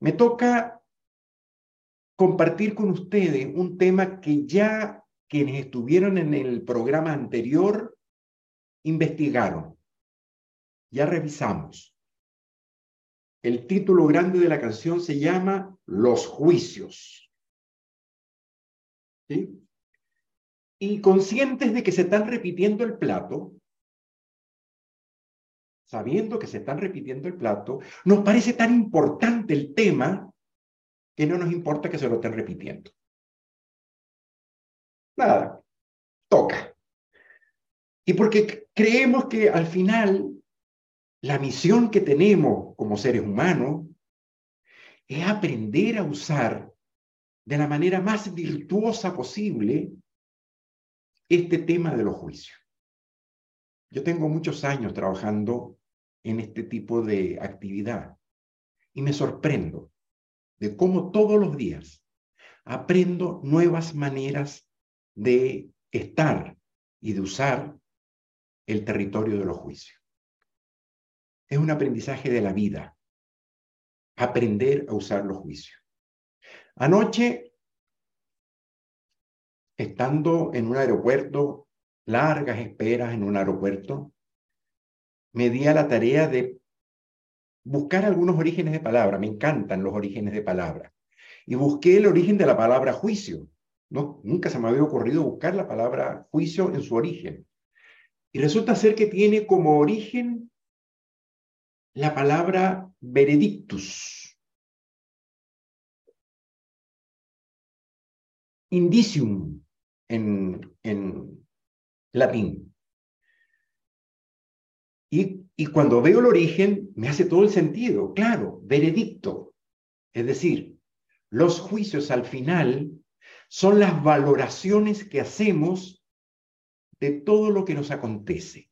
Me toca compartir con ustedes un tema que ya quienes estuvieron en el programa anterior investigaron, ya revisamos. El título grande de la canción se llama Los juicios. ¿Sí? Y conscientes de que se están repitiendo el plato, sabiendo que se están repitiendo el plato, nos parece tan importante el tema que no nos importa que se lo estén repitiendo. Nada, toca. Y porque creemos que al final la misión que tenemos como seres humanos es aprender a usar de la manera más virtuosa posible este tema de los juicios. Yo tengo muchos años trabajando en este tipo de actividad y me sorprendo de cómo todos los días aprendo nuevas maneras de estar y de usar el territorio de los juicios. Es un aprendizaje de la vida, aprender a usar los juicios. Anoche, estando en un aeropuerto, largas esperas en un aeropuerto, me di a la tarea de buscar algunos orígenes de palabra. Me encantan los orígenes de palabra. Y busqué el origen de la palabra juicio. No, nunca se me había ocurrido buscar la palabra juicio en su origen. Y resulta ser que tiene como origen la palabra veredictus. Indicium en, en latín. Y, cuando veo el origen, me hace todo el sentido. Claro, veredicto. Es decir, los juicios al final son las valoraciones que hacemos de todo lo que nos acontece.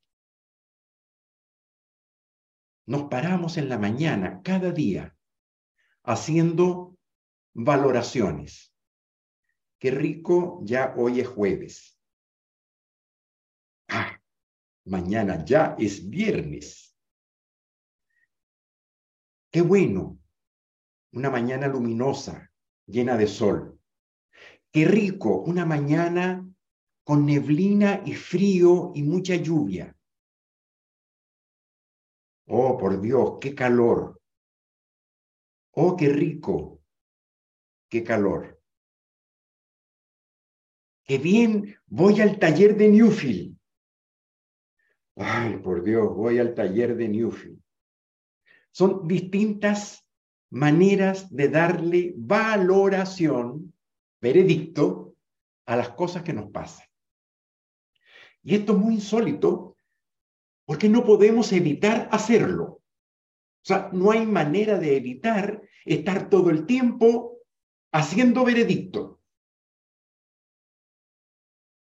Nos paramos en la mañana, cada día, haciendo valoraciones. Qué rico, ya hoy es jueves. Ah, mañana ya es viernes. Qué bueno, una mañana luminosa, llena de sol. Qué rico, una mañana con neblina y frío y mucha lluvia. Oh, por Dios, qué calor. Oh, qué rico, qué calor. Qué bien, voy al taller de Newfield. Ay, por Dios, voy al taller de Newfield. Son distintas maneras de darle valoración, veredicto, a las cosas que nos pasan. Y esto es muy insólito porque no podemos evitar hacerlo. O sea, no hay manera de evitar estar todo el tiempo haciendo veredicto.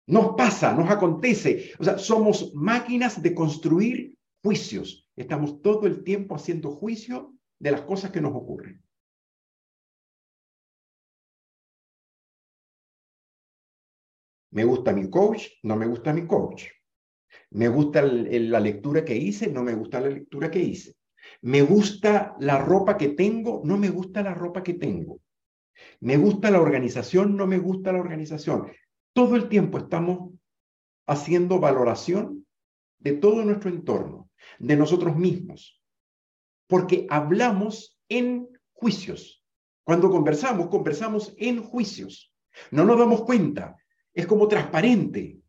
Nos pasa, nos acontece. O sea, somos máquinas de construir juicios. Estamos todo el tiempo haciendo juicio de las cosas que nos ocurren. Me gusta mi coach, no me gusta mi coach. Me gusta la lectura que hice, no me gusta la lectura que hice. Me gusta la ropa que tengo, no me gusta la ropa que tengo. Me gusta la organización, no me gusta la organización. Todo el tiempo estamos haciendo valoración de todo nuestro entorno, de nosotros mismos, porque hablamos en juicios. Cuando conversamos, conversamos en juicios. No nos damos cuenta, es como transparente,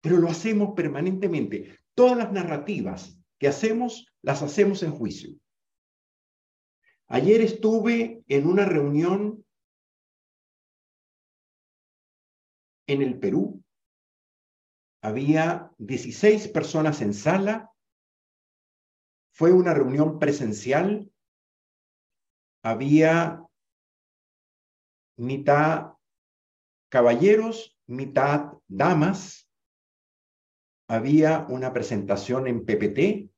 pero lo hacemos permanentemente. Todas las narrativas que hacemos, las hacemos en juicio. Ayer estuve en una reunión en el Perú. Había 16 personas en sala. Fue una reunión presencial. Había mitad caballeros, mitad damas. Había una presentación en PPT.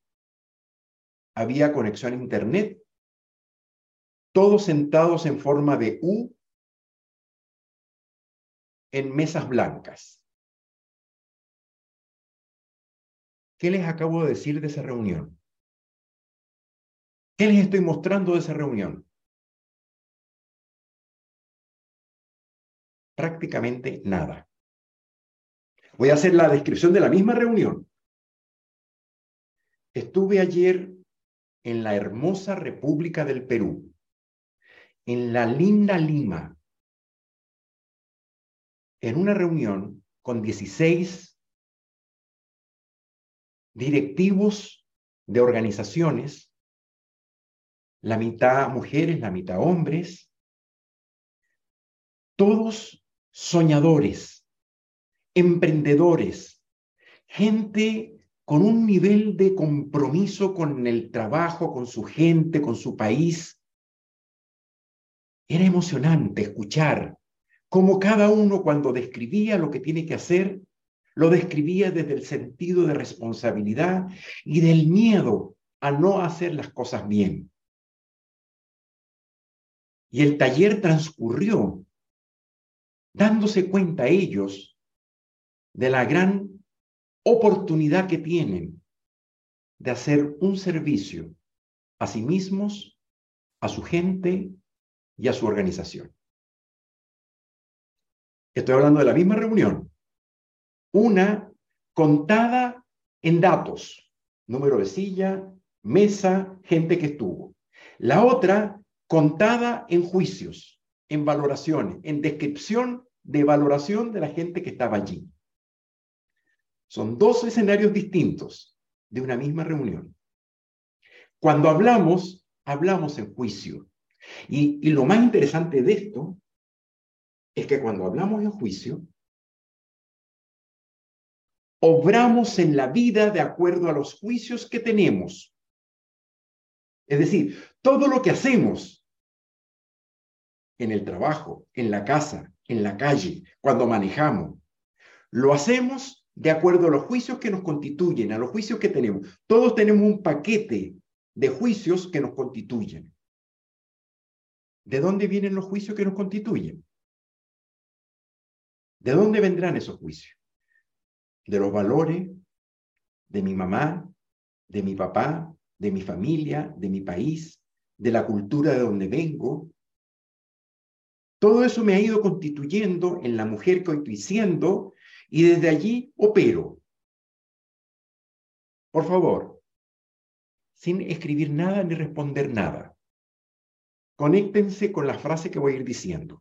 Había conexión a Internet. Todos sentados en forma de U en mesas blancas. ¿Qué les acabo de decir de esa reunión? ¿Qué les estoy mostrando de esa reunión? Prácticamente nada. Voy a hacer la descripción de la misma reunión. Estuve ayer en la hermosa República del Perú, en la linda Lima, en una reunión con 16 directivos de organizaciones, la mitad mujeres, la mitad hombres, todos soñadores, emprendedores, gente con un nivel de compromiso con el trabajo, con su gente, con su país. Era emocionante escuchar cómo cada uno cuando describía lo que tiene que hacer, lo describía desde el sentido de responsabilidad y del miedo a no hacer las cosas bien. Y el taller transcurrió dándose cuenta ellos de la gran oportunidad que tienen de hacer un servicio a sí mismos, a su gente y a su organización. Estoy hablando de la misma reunión. Una contada en datos, número de silla, mesa, gente que estuvo. La otra contada en juicios, en valoraciones, en descripción de valoración de la gente que estaba allí. Son dos escenarios distintos de una misma reunión. Cuando hablamos, hablamos en juicio. Y, y lo más interesante de esto es que cuando hablamos en juicio, obramos en la vida de acuerdo a los juicios que tenemos. Es decir, todo lo que hacemos en el trabajo, en la casa, en la calle, cuando manejamos, lo hacemos de acuerdo a los juicios que nos constituyen, a los juicios que tenemos. Todos tenemos un paquete de juicios que nos constituyen. ¿De dónde vienen los juicios que nos constituyen? ¿De dónde vendrán esos juicios? De los valores de mi mamá, de mi papá, de mi familia, de mi país, de la cultura de donde vengo. Todo eso me ha ido constituyendo en la mujer que hoy estoy siendo y desde allí opero. Por favor, sin escribir nada ni responder nada, conéctense con la frase que voy a ir diciendo.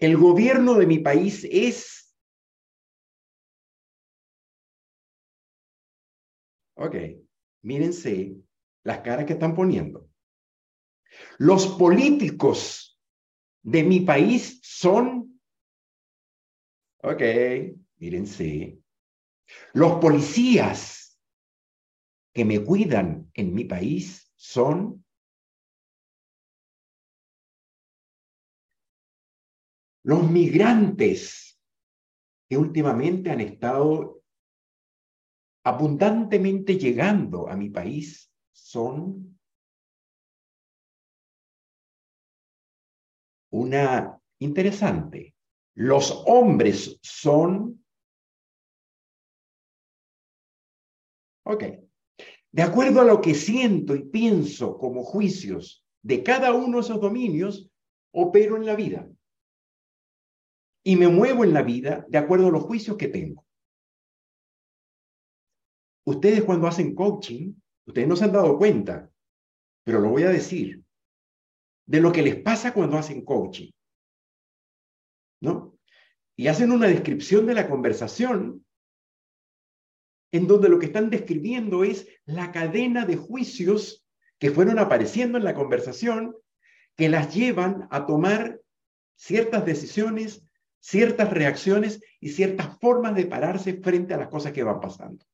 El gobierno de mi país es... Ok, mírense las caras que están poniendo. Los políticos de mi país son... Ok, mírense. Los policías que me cuidan en mi país son... Los migrantes que últimamente han estado abundantemente llegando a mi país son una interesante. Los hombres son... Ok. De acuerdo a lo que siento y pienso como juicios de cada uno de esos dominios, opero en la vida y me muevo en la vida de acuerdo a los juicios que tengo. Ustedes cuando hacen coaching, ustedes no se han dado cuenta, pero lo voy a decir, de lo que les pasa cuando hacen coaching. ¿No? Y hacen una descripción de la conversación en donde lo que están describiendo es la cadena de juicios que fueron apareciendo en la conversación que las llevan a tomar ciertas decisiones ciertas reacciones y ciertas formas de pararse frente a las cosas que van pasando.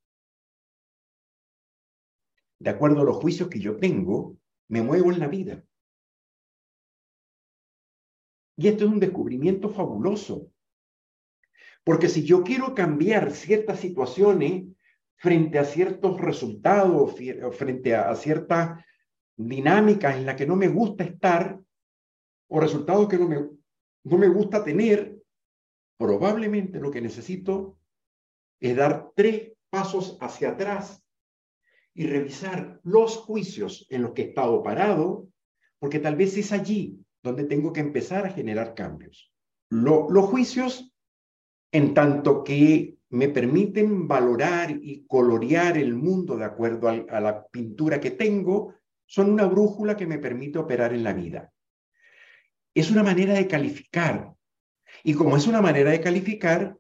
De acuerdo a los juicios que yo tengo, me muevo en la vida. Y esto es un descubrimiento fabuloso. Porque si yo quiero cambiar ciertas situaciones frente a ciertos resultados, frente a, ciertas dinámicas en las que no me gusta estar, o resultados que no me, no me gusta tener, probablemente lo que necesito es dar tres pasos hacia atrás y revisar los juicios en los que he estado parado, porque tal vez es allí donde tengo que empezar a generar cambios. los juicios, en tanto que me permiten valorar y colorear el mundo de acuerdo a la pintura que tengo, son una brújula que me permite operar en la vida. Es una manera de calificar. Y como es una manera de calificar,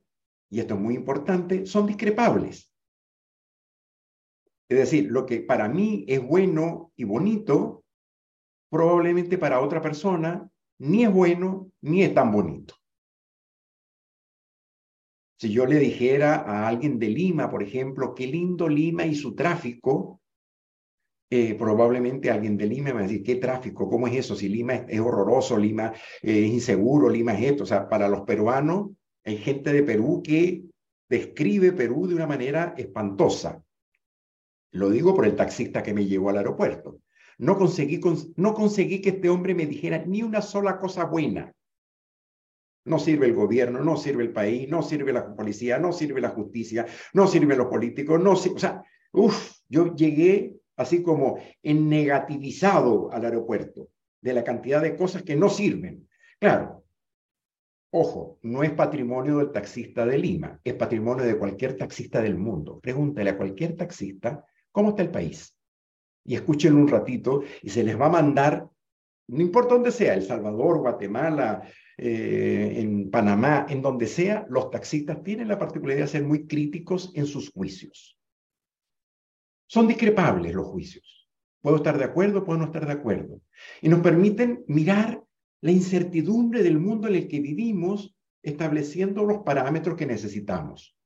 y esto es muy importante, son discrepables. Es decir, lo que para mí es bueno y bonito, probablemente para otra persona ni es bueno ni es tan bonito. Si yo le dijera a alguien de Lima, por ejemplo, qué lindo Lima y su tráfico, eh, probablemente alguien de Lima me va a decir, ¿qué tráfico? ¿Cómo es eso? Si Lima es, horroroso, Lima es inseguro, Lima es esto. O sea, para los peruanos, hay gente de Perú que describe Perú de una manera espantosa. Lo digo por el taxista que me llevó al aeropuerto. No conseguí, no conseguí que este hombre me dijera ni una sola cosa buena. No sirve el gobierno, no sirve el país, no sirve la policía, no sirve la justicia, no sirven los políticos, no O sea, uff, yo llegué así como en negativizado al aeropuerto de la cantidad de cosas que no sirven. Claro, ojo, no es patrimonio del taxista de Lima, es patrimonio de cualquier taxista del mundo. Pregúntale a cualquier taxista cómo está el país. Y escúchenlo un ratito y se les va a mandar, no importa dónde sea, El Salvador, Guatemala, eh, en Panamá, en donde sea, los taxistas tienen la particularidad de ser muy críticos en sus juicios. Son discrepables los juicios. Puedo estar de acuerdo, puedo no estar de acuerdo. Y nos permiten mirar la incertidumbre del mundo en el que vivimos, estableciendo los parámetros que necesitamos.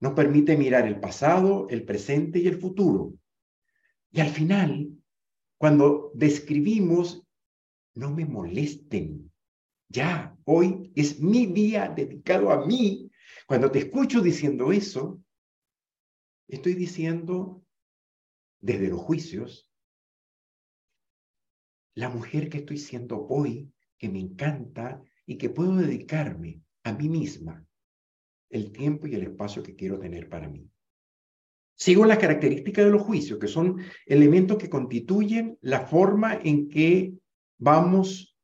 Nos permite mirar el pasado, el presente y el futuro. Y al final, cuando describimos, no me molesten, ya, hoy es mi día dedicado a mí. Cuando te escucho diciendo eso, estoy diciendo desde los juicios, la mujer que estoy siendo hoy, que me encanta y que puedo dedicarme a mí misma el tiempo y el espacio que quiero tener para mí. Sigo las características de los juicios, que son elementos que constituyen la forma en que vamos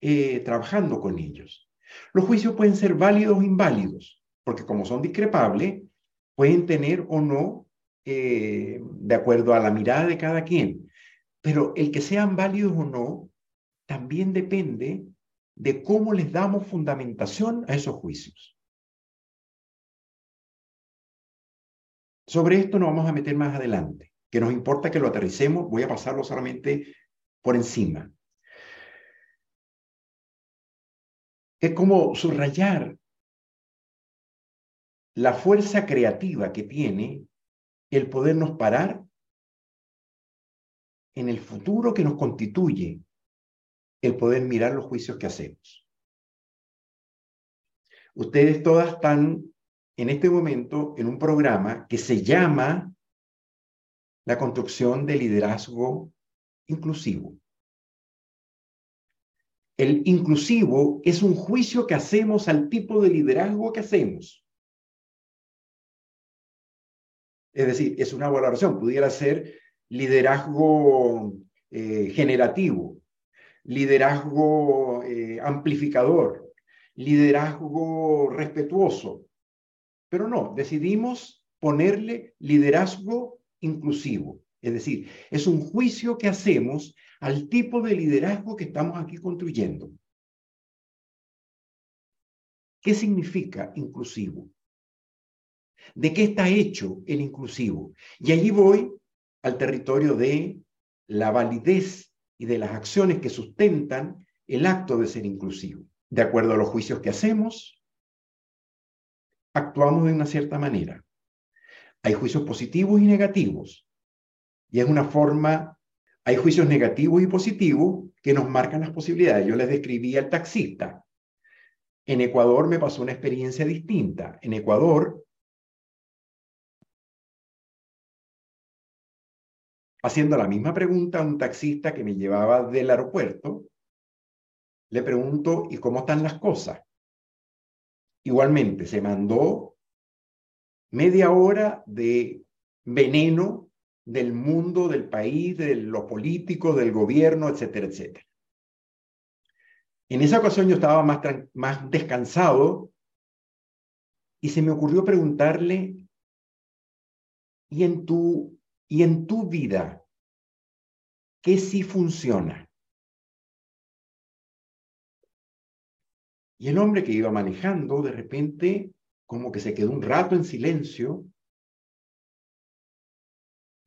eh, trabajando con ellos. Los juicios pueden ser válidos o inválidos, porque como son discrepables, pueden tener o no, eh, de acuerdo a la mirada de cada quien. Pero el que sean válidos o no, también depende de cómo les damos fundamentación a esos juicios. Sobre esto nos vamos a meter más adelante, que nos importa que lo aterricemos, voy a pasarlo solamente por encima. es como subrayar la fuerza creativa que tiene el podernos parar en el futuro que nos constituye el poder mirar los juicios que hacemos. Ustedes todas están en este momento en un programa que se llama la construcción de liderazgo inclusivo. El inclusivo es un juicio que hacemos al tipo de liderazgo que hacemos. Es decir, es una valoración, pudiera ser liderazgo eh, generativo, liderazgo eh, amplificador, liderazgo respetuoso. Pero no, decidimos ponerle liderazgo inclusivo. Es decir, es un juicio que hacemos al tipo de liderazgo que estamos aquí construyendo. ¿Qué significa inclusivo? ¿De qué está hecho el inclusivo? Y allí voy al territorio de la validez y de las acciones que sustentan el acto de ser inclusivo. De acuerdo a los juicios que hacemos, actuamos de una cierta manera. Hay juicios positivos y negativos. Y es una forma hay juicios negativos y positivos que nos marcan las posibilidades. Yo les describí al taxista. En Ecuador me pasó una experiencia distinta. En Ecuador, haciendo la misma pregunta a un taxista que me llevaba del aeropuerto, le pregunto, ¿y cómo están las cosas? Igualmente, se mandó media hora de veneno del mundo, del país, de los políticos, del gobierno, etcétera, etcétera. En esa ocasión yo estaba más, más descansado y se me ocurrió preguntarle, ¿y en tu, y en tu vida qué sí funciona? Y el hombre que iba manejando, de repente, como que se quedó un rato en silencio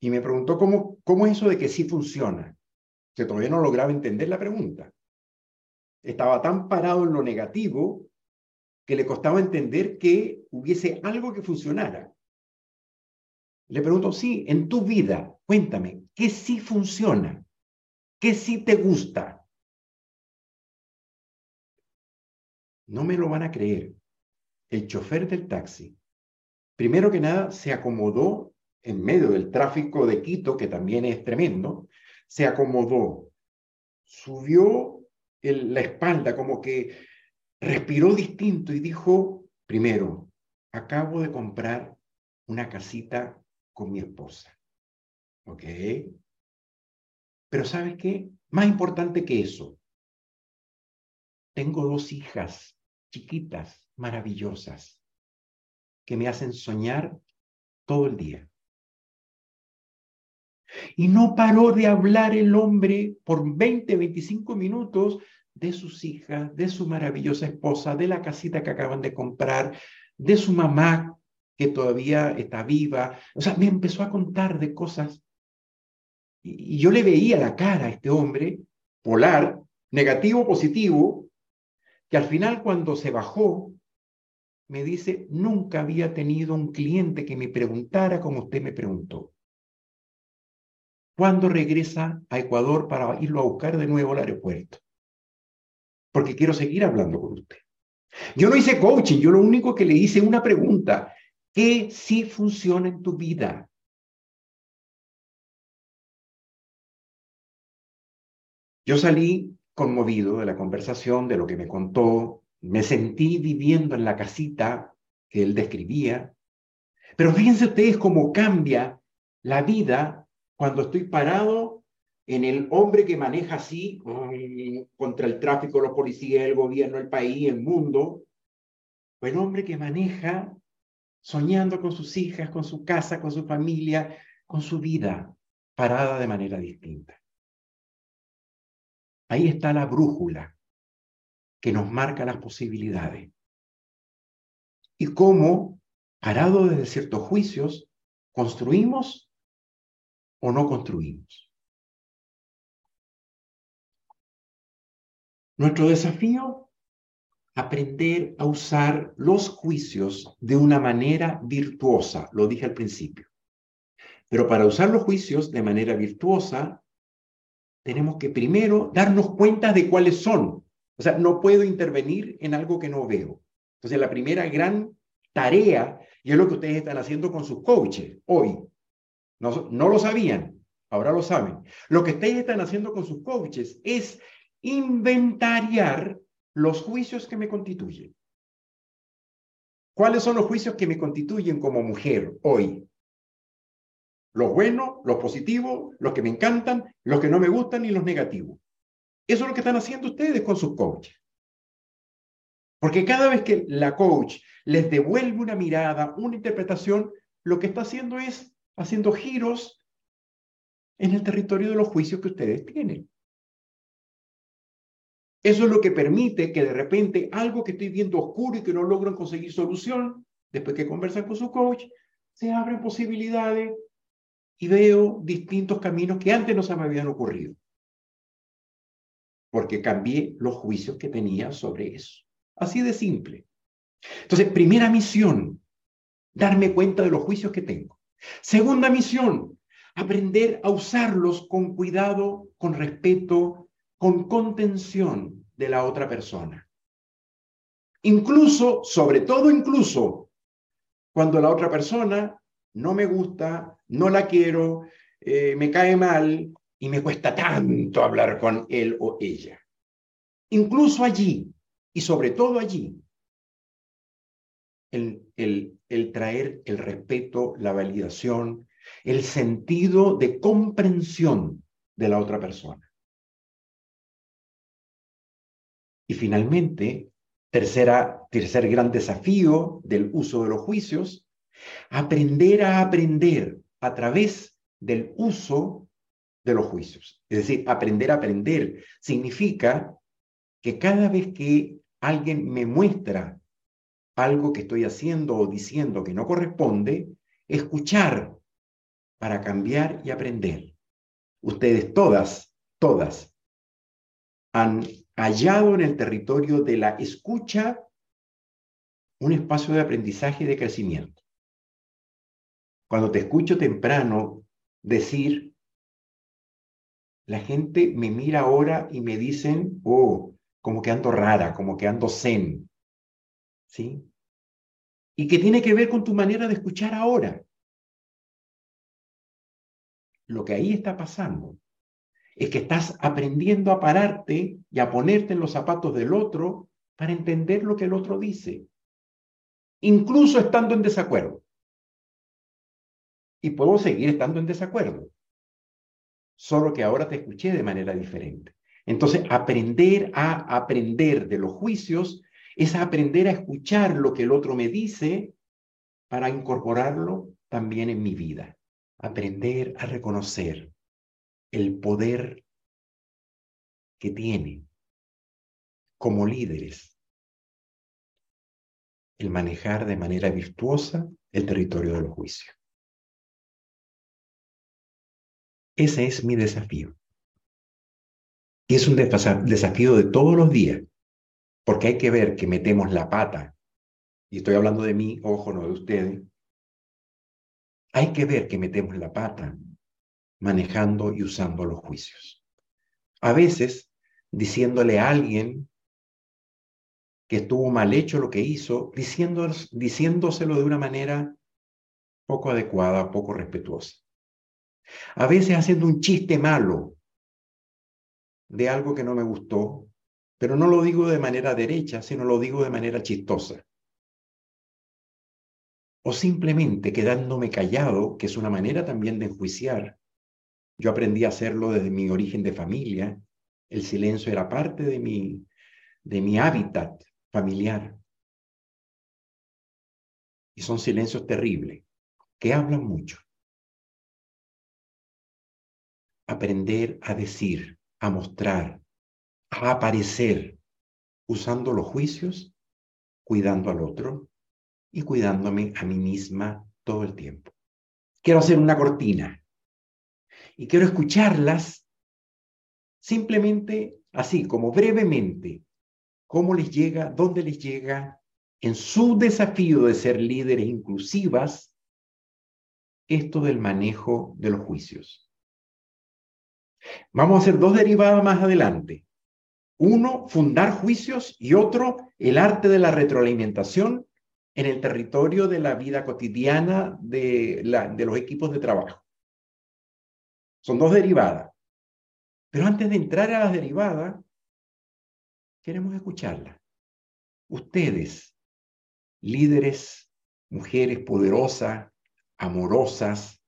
y me preguntó cómo, cómo es eso de que sí funciona. Que todavía no lograba entender la pregunta. Estaba tan parado en lo negativo que le costaba entender que hubiese algo que funcionara. Le pregunto, sí, en tu vida, cuéntame, ¿qué sí funciona? ¿Qué sí te gusta? No me lo van a creer. El chofer del taxi, primero que nada, se acomodó en medio del tráfico de Quito, que también es tremendo, se acomodó, subió la espalda, como que respiró distinto y dijo, primero, acabo de comprar una casita con mi esposa. ¿Ok? Pero ¿sabes qué? Más importante que eso, tengo dos hijas chiquitas, maravillosas, que me hacen soñar todo el día. Y no paró de hablar el hombre por 20, 25 minutos de sus hijas, de su maravillosa esposa, de la casita que acaban de comprar, de su mamá que todavía está viva. O sea, me empezó a contar de cosas. Y, yo le veía la cara a este hombre, polar, negativo, positivo, que al final cuando se bajó, me dice, nunca había tenido un cliente que me preguntara como usted me preguntó. ¿Cuándo regresa a Ecuador para irlo a buscar de nuevo al aeropuerto? Porque quiero seguir hablando con usted. Yo no hice coaching, yo lo único que le hice una pregunta. ¿Qué sí funciona en tu vida? Yo salí conmovido de la conversación, de lo que me contó, me sentí viviendo en la casita que él describía, pero fíjense ustedes cómo cambia la vida cuando estoy parado en el hombre que maneja así contra el tráfico, los policías, el gobierno, el país, el mundo, o el hombre que maneja soñando con sus hijas, con su casa, con su familia, con su vida, parada de manera distinta. Ahí está la brújula que nos marca las posibilidades. Y cómo, parado desde ciertos juicios, construimos o no construimos. Nuestro desafío, aprender a usar los juicios de una manera virtuosa, lo dije al principio. Pero para usar los juicios de manera virtuosa, tenemos que primero darnos cuenta de cuáles son. O sea, no puedo intervenir en algo que no veo. Entonces, la primera gran tarea, y es lo que ustedes están haciendo con sus coaches hoy, no, no lo sabían, ahora lo saben. Lo que ustedes están haciendo con sus coaches es inventariar los juicios que me constituyen. ¿Cuáles son los juicios que me constituyen como mujer hoy? Los buenos, los positivos, los que me encantan, los que no me gustan y los negativos. Eso es lo que están haciendo ustedes con sus coaches. Porque cada vez que la coach les devuelve una mirada, una interpretación, lo que está haciendo es haciendo giros en el territorio de los juicios que ustedes tienen. Eso es lo que permite que de repente algo que estoy viendo oscuro y que no logro conseguir solución, después que conversan con su coach, se abren posibilidades y veo distintos caminos que antes no se me habían ocurrido. Porque cambié los juicios que tenía sobre eso. Así de simple. Entonces, primera misión, darme cuenta de los juicios que tengo. Segunda misión, aprender a usarlos con cuidado, con respeto, con contención de la otra persona. Incluso, sobre todo incluso, cuando la otra persona no me gusta, no la quiero, eh, me cae mal y me cuesta tanto hablar con él o ella. Incluso allí, y sobre todo allí, el, traer el respeto, la validación, el sentido de comprensión de la otra persona. Y finalmente, tercer gran desafío del uso de los juicios, aprender a aprender a través del uso de los juicios. Es decir, aprender a aprender significa que cada vez que alguien me muestra algo que estoy haciendo o diciendo que no corresponde, escuchar para cambiar y aprender. Ustedes todas, todas, han hallado en el territorio de la escucha un espacio de aprendizaje y de crecimiento. Cuando te escucho temprano decir, la gente me mira ahora y me dicen, oh, como que ando rara, como que ando zen, ¿sí? Y que tiene que ver con tu manera de escuchar ahora. Lo que ahí está pasando es que estás aprendiendo a pararte y a ponerte en los zapatos del otro para entender lo que el otro dice, incluso estando en desacuerdo. Y puedo seguir estando en desacuerdo, solo que ahora te escuché de manera diferente. Entonces, aprender a aprender de los juicios es aprender a escuchar lo que el otro me dice para incorporarlo también en mi vida. Aprender a reconocer el poder que tiene como líderes el manejar de manera virtuosa el territorio de los juicios. Ese es mi desafío. Y es un desafío de todos los días, porque hay que ver que metemos la pata, y estoy hablando de mí, ojo, no de ustedes, hay que ver que metemos la pata manejando y usando los juicios. A veces, diciéndole a alguien que estuvo mal hecho lo que hizo, diciéndoselo de una manera poco adecuada, poco respetuosa. A veces haciendo un chiste malo de algo que no me gustó, pero no lo digo de manera derecha, sino lo digo de manera chistosa. O simplemente quedándome callado, que es una manera también de enjuiciar. Yo aprendí a hacerlo desde mi origen de familia. El silencio era parte de mi, de mi hábitat familiar. Y son silencios terribles, que hablan mucho. Aprender a decir, a mostrar, a aparecer, usando los juicios, cuidando al otro y cuidándome a mí misma todo el tiempo. Quiero hacer una cortina y quiero escucharlas simplemente así, como brevemente, cómo les llega, dónde les llega en su desafío de ser líderes inclusivas esto del manejo de los juicios. Vamos a hacer dos derivadas más adelante. Uno, fundar juicios y otro, el arte de la retroalimentación en el territorio de la vida cotidiana de, de los equipos de trabajo. Son dos derivadas. Pero antes de entrar a las derivadas, queremos escucharlas. Ustedes, líderes, mujeres poderosas, amorosas,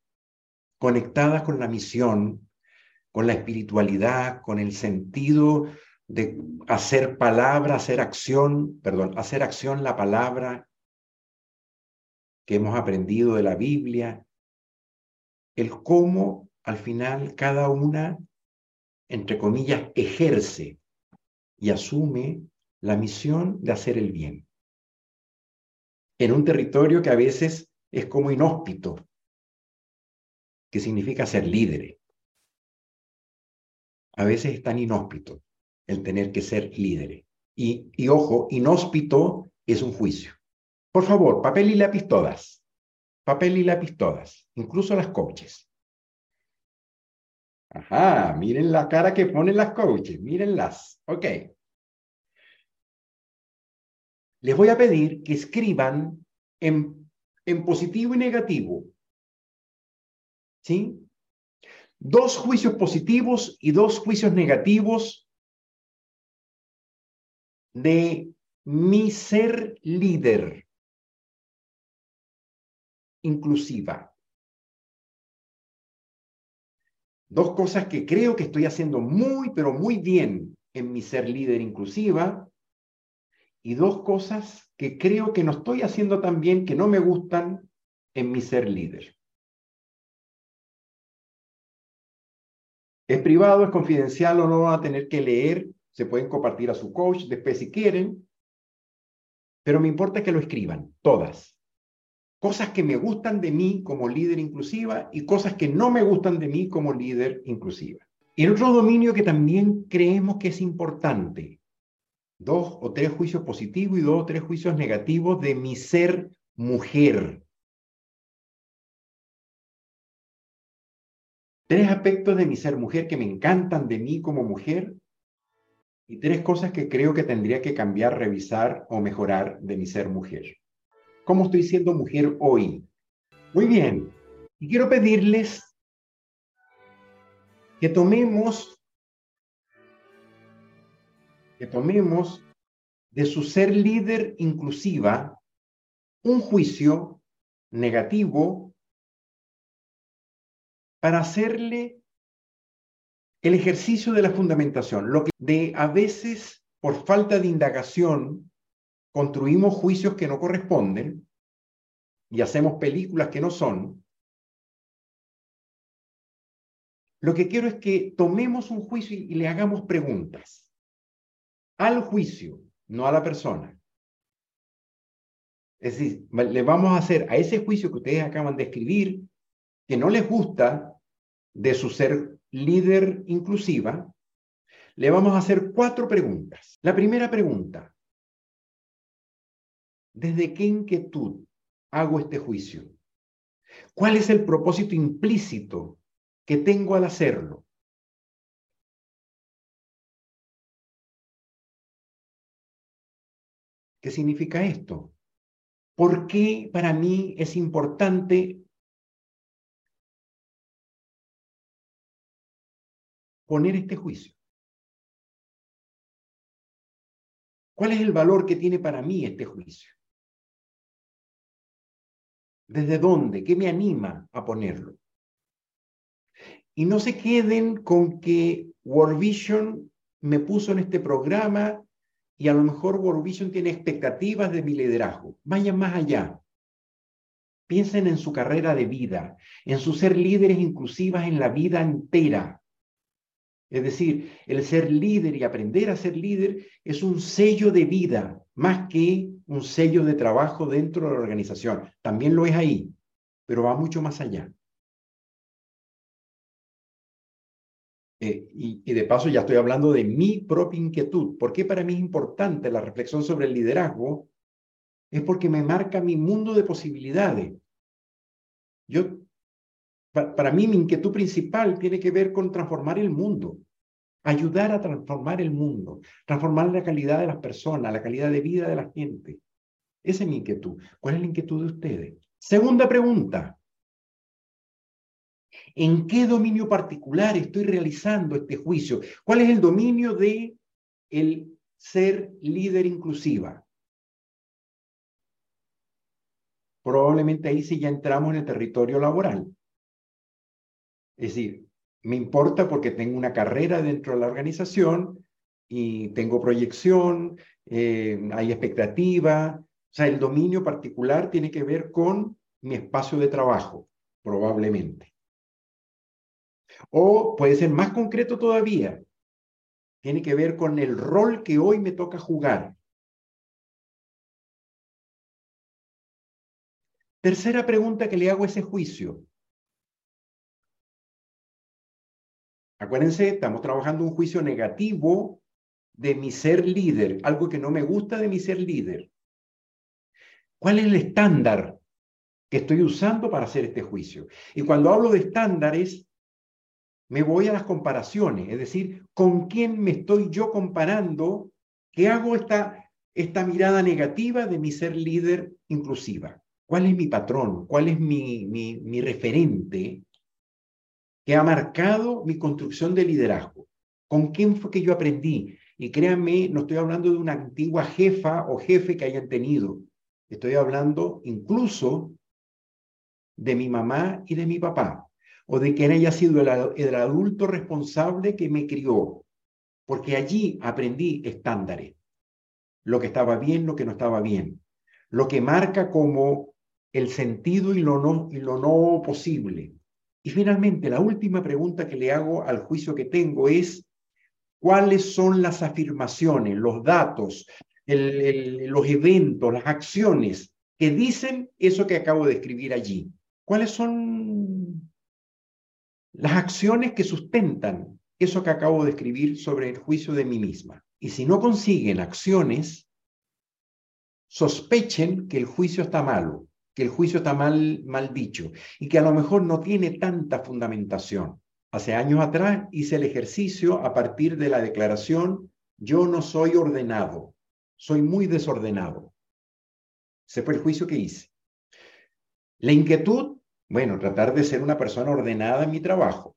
conectadas con la misión, con la espiritualidad, con el sentido de hacer palabra, hacer acción, perdón, hacer acción la palabra que hemos aprendido de la Biblia, el cómo al final cada una, entre comillas, ejerce y asume la misión de hacer el bien. En un territorio que a veces es como inhóspito, que significa ser líderes a veces es tan inhóspito el tener que ser líderes. Y, ojo, inhóspito es un juicio. Por favor, papel y lápiz todas. Papel y lápiz todas, incluso las coaches. Ajá, miren la cara que ponen las coaches, mírenlas. Ok. Les voy a pedir que escriban en, en positivo y negativo. ¿Sí? dos juicios positivos y dos juicios negativos de mi ser líder inclusiva. Dos cosas que creo que estoy haciendo muy, pero muy bien en mi ser líder inclusiva y dos cosas que creo que no estoy haciendo tan bien, que no me gustan en mi ser líder. Es privado, es confidencial o no van a tener que leer, se pueden compartir a su coach después si quieren, pero me importa que lo escriban, todas. Cosas que me gustan de mí como líder inclusiva y cosas que no me gustan de mí como líder inclusiva. Y el otro dominio que también creemos que es importante, dos o tres juicios positivos y dos o tres juicios negativos de mi ser mujer. Tres aspectos de mi ser mujer que me encantan de mí como mujer y tres cosas que creo que tendría que cambiar, revisar o mejorar de mi ser mujer. ¿Cómo estoy siendo mujer hoy? Muy bien. Y quiero pedirles que tomemos que tomemos de su ser líder inclusiva un juicio negativo para hacerle el ejercicio de la fundamentación, lo que de a veces por falta de indagación construimos juicios que no corresponden y hacemos películas que no son. Lo que quiero es que tomemos un juicio y le hagamos preguntas al juicio, no a la persona. Es decir, le vamos a hacer a ese juicio que ustedes acaban de escribir, que no les gusta de su ser líder inclusiva, le vamos a hacer cuatro preguntas. La primera pregunta, ¿desde qué inquietud hago este juicio? ¿Cuál es el propósito implícito que tengo al hacerlo? ¿Qué significa esto? ¿Por qué para mí es importante poner este juicio? ¿Cuál es el valor que tiene para mí este juicio? ¿Desde dónde? ¿Qué me anima a ponerlo? Y no se queden con que World Vision me puso en este programa y a lo mejor World Vision tiene expectativas de mi liderazgo. Vayan más allá. Piensen en su carrera de vida, en su ser líderes inclusivas en la vida entera. Es decir, el ser líder y aprender a ser líder es un sello de vida, más que un sello de trabajo dentro de la organización. También lo es ahí, pero va mucho más allá. Eh, y, de paso ya estoy hablando de mi propia inquietud. ¿Por qué para mí es importante la reflexión sobre el liderazgo? Es porque me marca mi mundo de posibilidades. Yo, para mí mi inquietud principal tiene que ver con transformar el mundo, ayudar a transformar el mundo, transformar la calidad de las personas, la calidad de vida de la gente. Esa es mi inquietud. ¿Cuál es la inquietud de ustedes? Segunda pregunta. ¿En qué dominio particular estoy realizando este juicio? ¿Cuál es el dominio de el ser líder inclusiva? Probablemente ahí sí ya entramos en el territorio laboral. Es decir, me importa porque tengo una carrera dentro de la organización y tengo proyección, eh, hay expectativa. O sea, el dominio particular tiene que ver con mi espacio de trabajo, probablemente. O puede ser más concreto todavía. Tiene que ver con el rol que hoy me toca jugar. Tercera pregunta que le hago a ese juicio. Acuérdense, estamos trabajando un juicio negativo de mi ser líder, algo que no me gusta de mi ser líder. ¿Cuál es el estándar que estoy usando para hacer este juicio? Y cuando hablo de estándares, me voy a las comparaciones, es decir, con quién me estoy yo comparando que hago esta, esta mirada negativa de mi ser líder inclusiva. ¿Cuál es mi patrón? ¿Cuál es mi, mi referente que ha marcado mi construcción de liderazgo? ¿Con quién fue que yo aprendí? Y créanme, no estoy hablando de una antigua jefa o jefe que hayan tenido. Estoy hablando incluso de mi mamá y de mi papá o de quien haya sido el, adulto responsable que me crió, porque allí aprendí estándares. lo que estaba bien, lo que no estaba bien, lo que marca como el sentido y lo no, y lo no posible. Y finalmente, la última pregunta que le hago al juicio que tengo es, ¿cuáles son las afirmaciones, los datos, los eventos, las acciones que dicen eso que acabo de escribir allí? ¿Cuáles son las acciones que sustentan eso que acabo de escribir sobre el juicio de mí misma? Y si no consiguen acciones, sospechen que el juicio está malo, el juicio está mal, mal dicho y que a lo mejor no tiene tanta fundamentación. Hace años atrás hice el ejercicio a partir de la declaración, yo no soy ordenado, soy muy desordenado. Ese fue el juicio que hice. La inquietud, bueno, tratar de ser una persona ordenada en mi trabajo.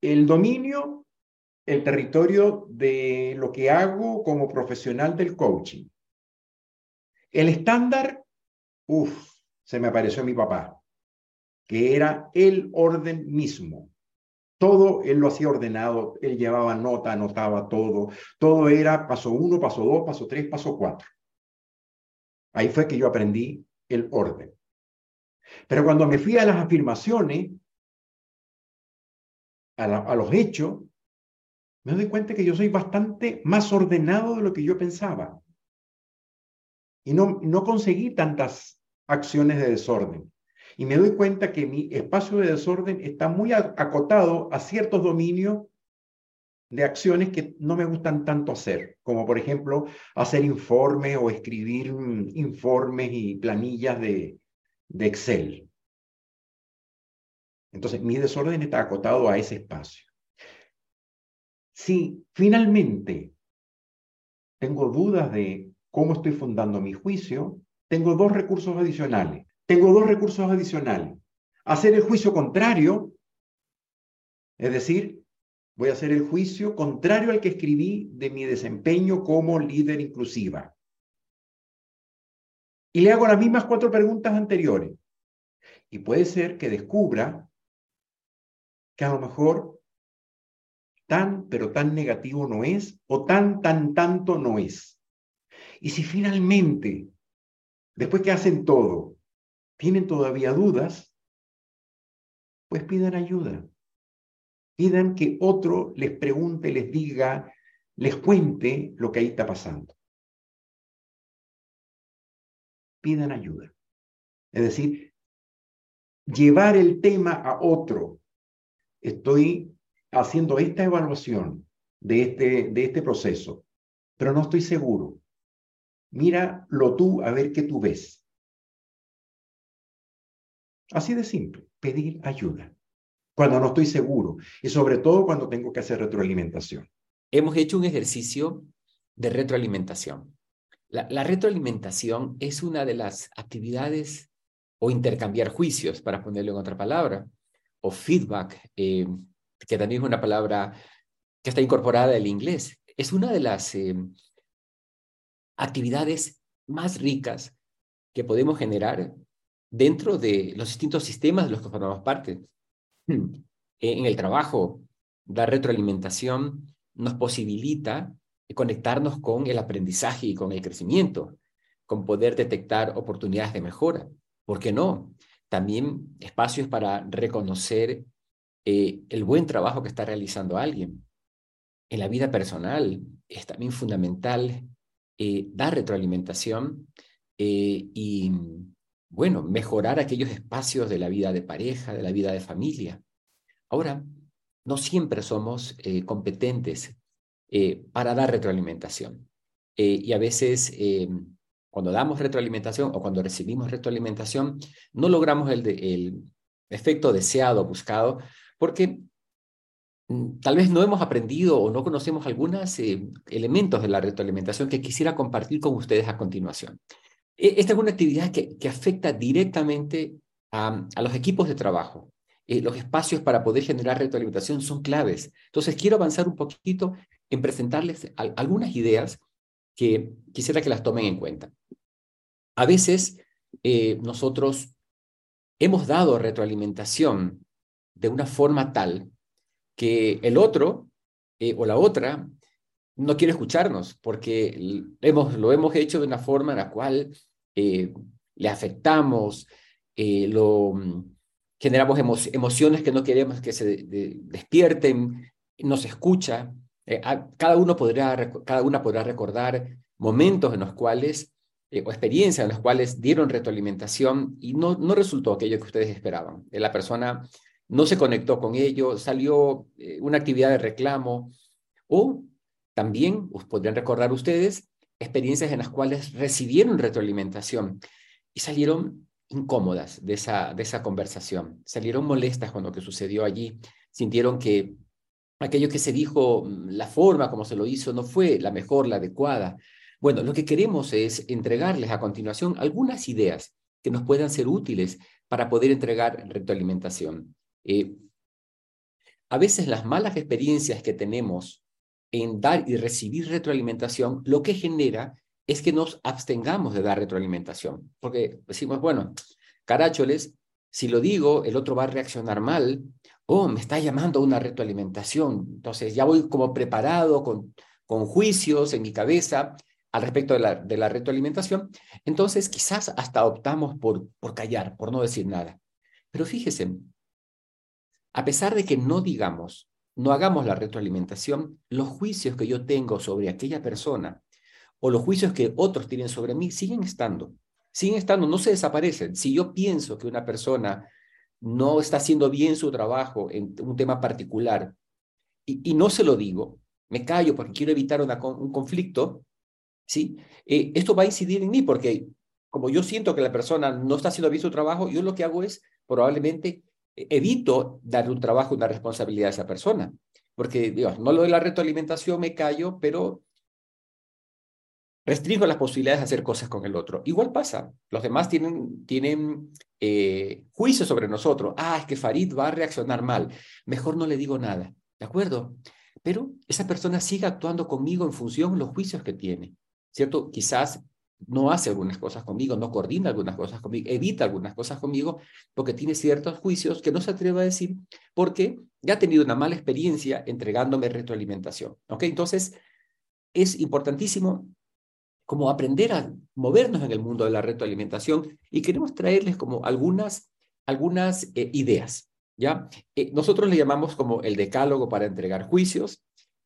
El dominio, el territorio de lo que hago como profesional del coaching. El estándar, uff, se me apareció mi papá, que era el orden mismo. Todo él lo hacía ordenado, él llevaba nota, anotaba todo, todo era paso uno, paso dos, paso tres, paso cuatro. Ahí fue que yo aprendí el orden. Pero cuando me fui a las afirmaciones, a, a, los hechos, me doy cuenta que yo soy bastante más ordenado de lo que yo pensaba. Y no, no conseguí tantas acciones de desorden. Y me doy cuenta que mi espacio de desorden está muy acotado a ciertos dominios de acciones que no me gustan tanto hacer, como por ejemplo hacer informes o escribir mm, informes y planillas de, de Excel. Entonces, mi desorden está acotado a ese espacio. Si finalmente tengo dudas de cómo estoy fundando mi juicio, tengo dos recursos adicionales. Tengo dos recursos adicionales. Hacer el juicio contrario, es decir, voy a hacer el juicio contrario al que escribí de mi desempeño como líder inclusiva. Y le hago las mismas cuatro preguntas anteriores. Y puede ser que descubra que a lo mejor tan, pero tan negativo no es, o tan, tan, tanto no es. Y si finalmente, después que hacen todo, tienen todavía dudas, pues pidan ayuda. Pidan que otro les pregunte, les diga, les cuente lo que ahí está pasando. Pidan ayuda. Es decir, llevar el tema a otro. Estoy haciendo esta evaluación de este, de este proceso, pero no estoy seguro. Míralo tú a ver qué tú ves. Así de simple, pedir ayuda cuando no estoy seguro y sobre todo cuando tengo que hacer retroalimentación. Hemos hecho un ejercicio de retroalimentación. La, retroalimentación es una de las actividades o intercambiar juicios, para ponerlo en otra palabra, o feedback, eh, que también es una palabra que está incorporada del inglés. Es una de las eh, actividades más ricas que podemos generar dentro de los distintos sistemas de los que formamos parte. En el trabajo, la retroalimentación nos posibilita conectarnos con el aprendizaje y con el crecimiento, con poder detectar oportunidades de mejora. ¿Por qué no? También espacios para reconocer eh, el buen trabajo que está realizando alguien. En la vida personal es también fundamental eh, dar retroalimentación eh, y, bueno, mejorar aquellos espacios de la vida de pareja, de la vida de familia. Ahora, no siempre somos eh, competentes para dar retroalimentación. y a veces, cuando damos retroalimentación o cuando recibimos retroalimentación, no logramos el, el efecto deseado, buscado, porque tal vez no hemos aprendido o no conocemos algunos eh, elementos de la retroalimentación que quisiera compartir con ustedes a continuación. E, esta es una actividad que, que afecta directamente a, a, los equipos de trabajo. Eh, los espacios para poder generar retroalimentación son claves. Entonces, quiero avanzar un poquito en presentarles algunas ideas que quisiera que las tomen en cuenta. A veces eh, nosotros hemos dado retroalimentación de una forma tal que el otro eh, o la otra no quiere escucharnos porque hemos, lo hemos hecho de una forma en la cual eh, le afectamos, eh, lo, mm, generamos emociones que no queremos que se despierten, nos escucha. Eh, cada, uno podrá, cada una podrá recordar momentos en los cuales, o experiencias en las cuales dieron retroalimentación y no, no resultó aquello que ustedes esperaban. La persona no se conectó con ello, salió una actividad de reclamo o también podrían recordar ustedes experiencias en las cuales recibieron retroalimentación y salieron incómodas de esa, de esa conversación, salieron molestas con lo que sucedió allí, sintieron que aquello que se dijo, mm, la forma como se lo hizo no fue la mejor, la adecuada. Bueno, lo que queremos es entregarles a continuación algunas ideas que nos puedan ser útiles para poder entregar retroalimentación. Eh, a veces las malas experiencias que tenemos en dar y recibir retroalimentación, lo que genera es que nos abstengamos de dar retroalimentación, porque decimos, bueno, caracholes, si lo digo, el otro va a reaccionar mal, oh, me está llamando a una retroalimentación, entonces ya voy como preparado con, con juicios en mi cabeza al respecto de la, de la retroalimentación, entonces quizás hasta optamos por, por callar, por no decir nada. Pero fíjese, a pesar de que no digamos no hagamos la retroalimentación, los juicios que yo tengo sobre aquella persona o los juicios que otros tienen sobre mí siguen estando, siguen estando, no se desaparecen. Si yo pienso que una persona no está haciendo bien su trabajo en un tema particular y, no se lo digo, me callo porque quiero evitar un conflicto, ¿sí? Eh, esto va a incidir en mí porque como yo siento que la persona no está haciendo bien su trabajo, yo lo que hago es probablemente evito darle un trabajo, una responsabilidad a esa persona. Porque, no lo de la retroalimentación, me callo, pero restringo las posibilidades de hacer cosas con el otro. Igual pasa, los demás tienen, tienen eh, juicio sobre nosotros. Ah, es que Farid va a reaccionar mal. Mejor no le digo nada, ¿de acuerdo? Pero esa persona sigue actuando conmigo en función de los juicios que tiene, ¿cierto? Quizás no hace algunas cosas conmigo, no coordina algunas cosas conmigo, evita algunas cosas conmigo porque tiene ciertos juicios que no se atreve a decir porque ya ha tenido una mala experiencia entregándome retroalimentación. ¿Ok? Entonces, es importantísimo como aprender a movernos en el mundo de la retroalimentación y queremos traerles como algunas, algunas eh, ideas. ¿ya? Eh, nosotros le llamamos como el decálogo para entregar juicios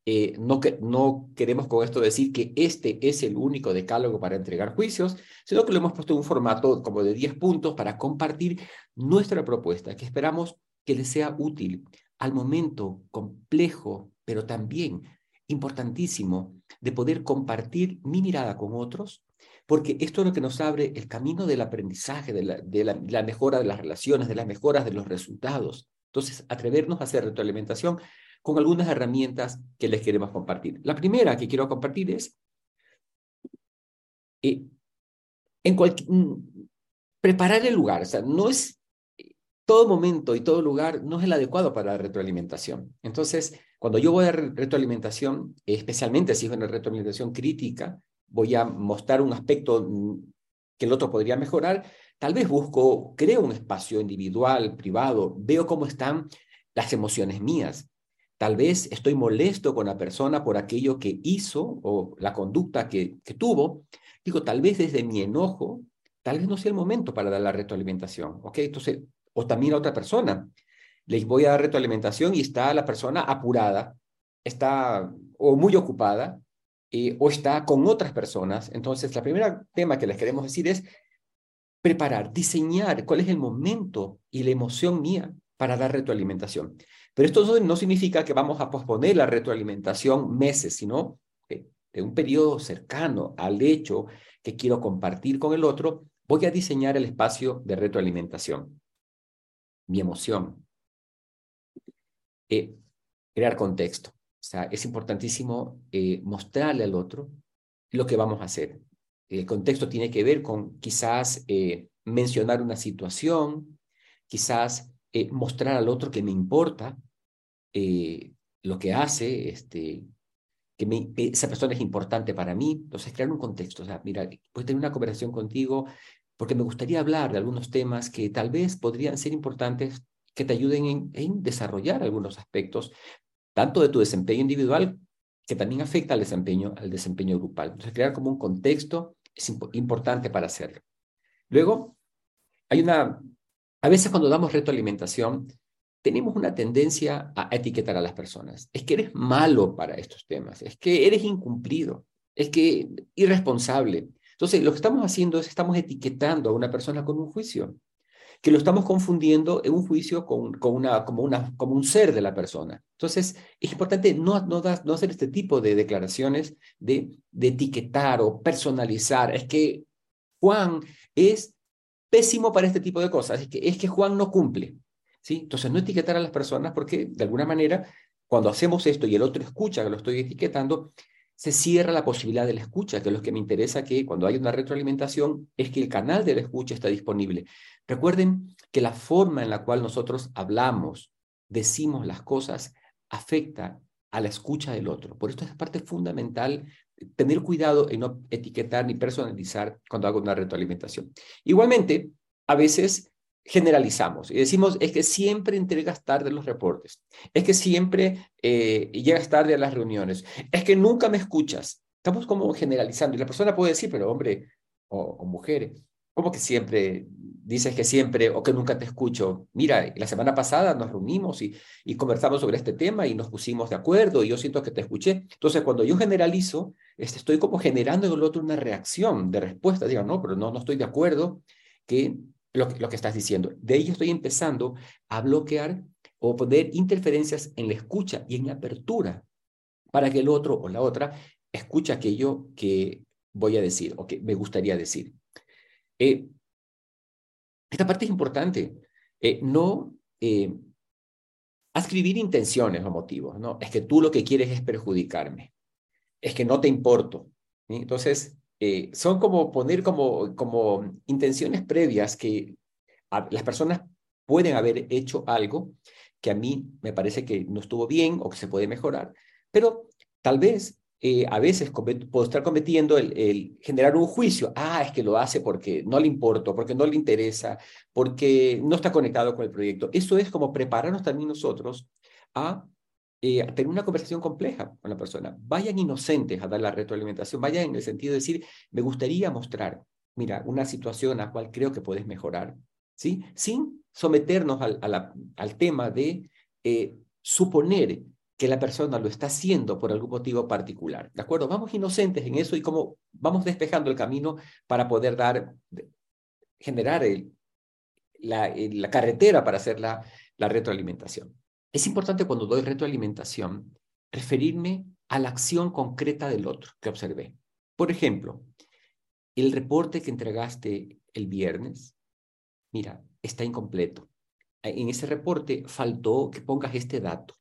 eh, no, que, no queremos con esto decir que este es el único decálogo para entregar juicios, sino que lo hemos puesto en un formato como de 10 puntos para compartir nuestra propuesta, que esperamos que les sea útil al momento complejo, pero también importantísimo de poder compartir mi mirada con otros, porque esto es lo que nos abre el camino del aprendizaje, de la, de la mejora de las relaciones, de las mejoras de los resultados. Entonces, atrevernos a hacer retroalimentación con algunas herramientas que les queremos compartir. La primera que quiero compartir es eh, en mm, preparar el lugar. O sea, no es todo momento y todo lugar no es el adecuado para la retroalimentación. Entonces, cuando yo voy a retroalimentación, especialmente si es una retroalimentación crítica, voy a mostrar un aspecto mm, que el otro podría mejorar, tal vez busco, creo un espacio individual, privado, veo cómo están las emociones mías, Tal vez estoy molesto con la persona por aquello que hizo o la conducta que, tuvo. Digo, tal vez desde mi enojo, tal vez no sea el momento para dar la retroalimentación. ¿Ok? Entonces, o también a otra persona. Les voy a dar retroalimentación y está la persona apurada, está o muy ocupada eh, o está con otras personas. Entonces, la primera tema que les queremos decir es preparar, diseñar cuál es el momento y la emoción mía para dar retroalimentación. Pero esto no significa que vamos a posponer la retroalimentación meses, sino que de un periodo cercano al hecho que quiero compartir con el otro, voy a diseñar el espacio de retroalimentación. Mi emoción. Eh, crear contexto. O sea, es importantísimo eh, mostrarle al otro lo que vamos a hacer. El contexto tiene que ver con quizás eh, mencionar una situación, quizás eh, mostrar al otro que me importa eh, lo que hace, este, que esa persona es importante para mí. Entonces, crear un contexto. O sea, mira, puedo tener una conversación contigo porque me gustaría hablar de algunos temas que tal vez podrían ser importantes que te ayuden en, en desarrollar algunos aspectos, tanto de tu desempeño individual que también afecta al desempeño, al desempeño grupal. Entonces, crear como un contexto es importante para hacerlo. Luego, hay una, a veces cuando damos retroalimentación, tenemos una tendencia a etiquetar a las personas. Es que eres malo para estos temas, es que eres incumplido, es que irresponsable. Entonces, lo que estamos haciendo es estamos etiquetando a una persona con un juicio que lo estamos confundiendo en un juicio con, con una, como, una, como un ser de la persona. Entonces, es importante no, no, no hacer este tipo de declaraciones de, de etiquetar o personalizar. Es que Juan es pésimo para este tipo de cosas, es que, es que Juan no cumple. ¿Sí? Entonces, no etiquetar a las personas porque, de alguna manera, cuando hacemos esto y el otro escucha que lo estoy etiquetando, se cierra la posibilidad de la escucha, que es lo que me interesa que cuando hay una retroalimentación es que el canal de la escucha está disponible. Recuerden que la forma en la cual nosotros hablamos, decimos las cosas, afecta a la escucha del otro. Por esto es parte fundamental tener cuidado en no etiquetar ni personalizar cuando hago una retroalimentación. Igualmente, a veces generalizamos y decimos es que siempre entregas tarde los reportes, es que siempre eh, llegas tarde a las reuniones, es que nunca me escuchas. Estamos como generalizando y la persona puede decir, pero hombre o, o mujeres, ¿cómo que siempre dices que siempre o que nunca te escucho? Mira, la semana pasada nos reunimos y, y conversamos sobre este tema y nos pusimos de acuerdo y yo siento que te escuché. Entonces, cuando yo generalizo, este, estoy como generando en el otro una reacción de respuesta. Digo, no, pero no, no estoy de acuerdo que lo, que estás diciendo. De ahí estoy empezando a bloquear o poner interferencias en la escucha y en la apertura para que el otro o la otra escuche aquello que voy a decir o que me gustaría decir. Eh, esta parte es importante. Eh, no eh, escribir intenciones o motivos, ¿no? Es que tú lo que quieres es perjudicarme. Es que no te importo. Entonces, eh, son como poner como, como intenciones previas que las personas pueden haber hecho algo que a mí me parece que no estuvo bien o que se puede mejorar, pero tal vez eh, a veces puedo estar cometiendo el, el, generar un juicio. Ah, es que lo hace porque no le importa, porque no le interesa, porque no está conectado con el proyecto. Eso es como prepararnos también nosotros a eh, tener una conversación compleja con la persona. Vayan inocentes a dar la retroalimentación, vayan en el sentido de decir, me gustaría mostrar, mira, una situación a la cual creo que puedes mejorar, ¿sí? Sin someternos al, al tema de eh, suponer que la persona lo está haciendo por algún motivo particular. ¿De acuerdo? Vamos inocentes en eso y como vamos despejando el camino para poder dar, generar el, la, la carretera para hacer la, la retroalimentación. Es importante cuando doy retroalimentación referirme a la acción concreta del otro que observé. Por ejemplo, el reporte que entregaste el viernes, mira, está incompleto. En ese reporte faltó que pongas este dato.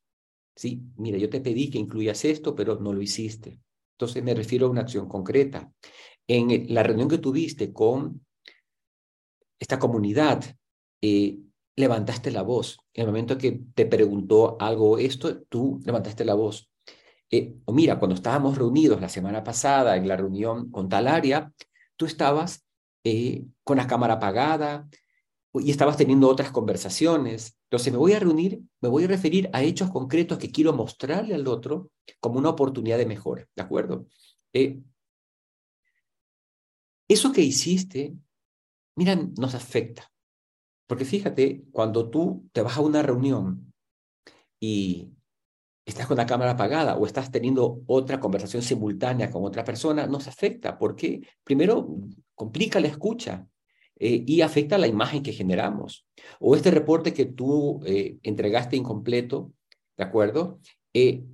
Sí, mira, yo te pedí que incluyas esto, pero no lo hiciste. Entonces me refiero a una acción concreta. En la reunión que tuviste con esta comunidad, eh, levantaste la voz. En el momento que te preguntó algo esto, tú levantaste la voz. Eh, o mira, cuando estábamos reunidos la semana pasada en la reunión con tal área, tú estabas eh, con la cámara apagada y estabas teniendo otras conversaciones. Entonces me voy a reunir, me voy a referir a hechos concretos que quiero mostrarle al otro como una oportunidad de mejora, ¿de acuerdo? Eh, eso que hiciste, mira, nos afecta. Porque fíjate, cuando tú te vas a una reunión y estás con la cámara apagada o estás teniendo otra conversación simultánea con otra persona, nos afecta porque primero complica la escucha eh, y afecta la imagen que generamos. O este reporte que tú eh, entregaste incompleto, ¿de acuerdo? Eh,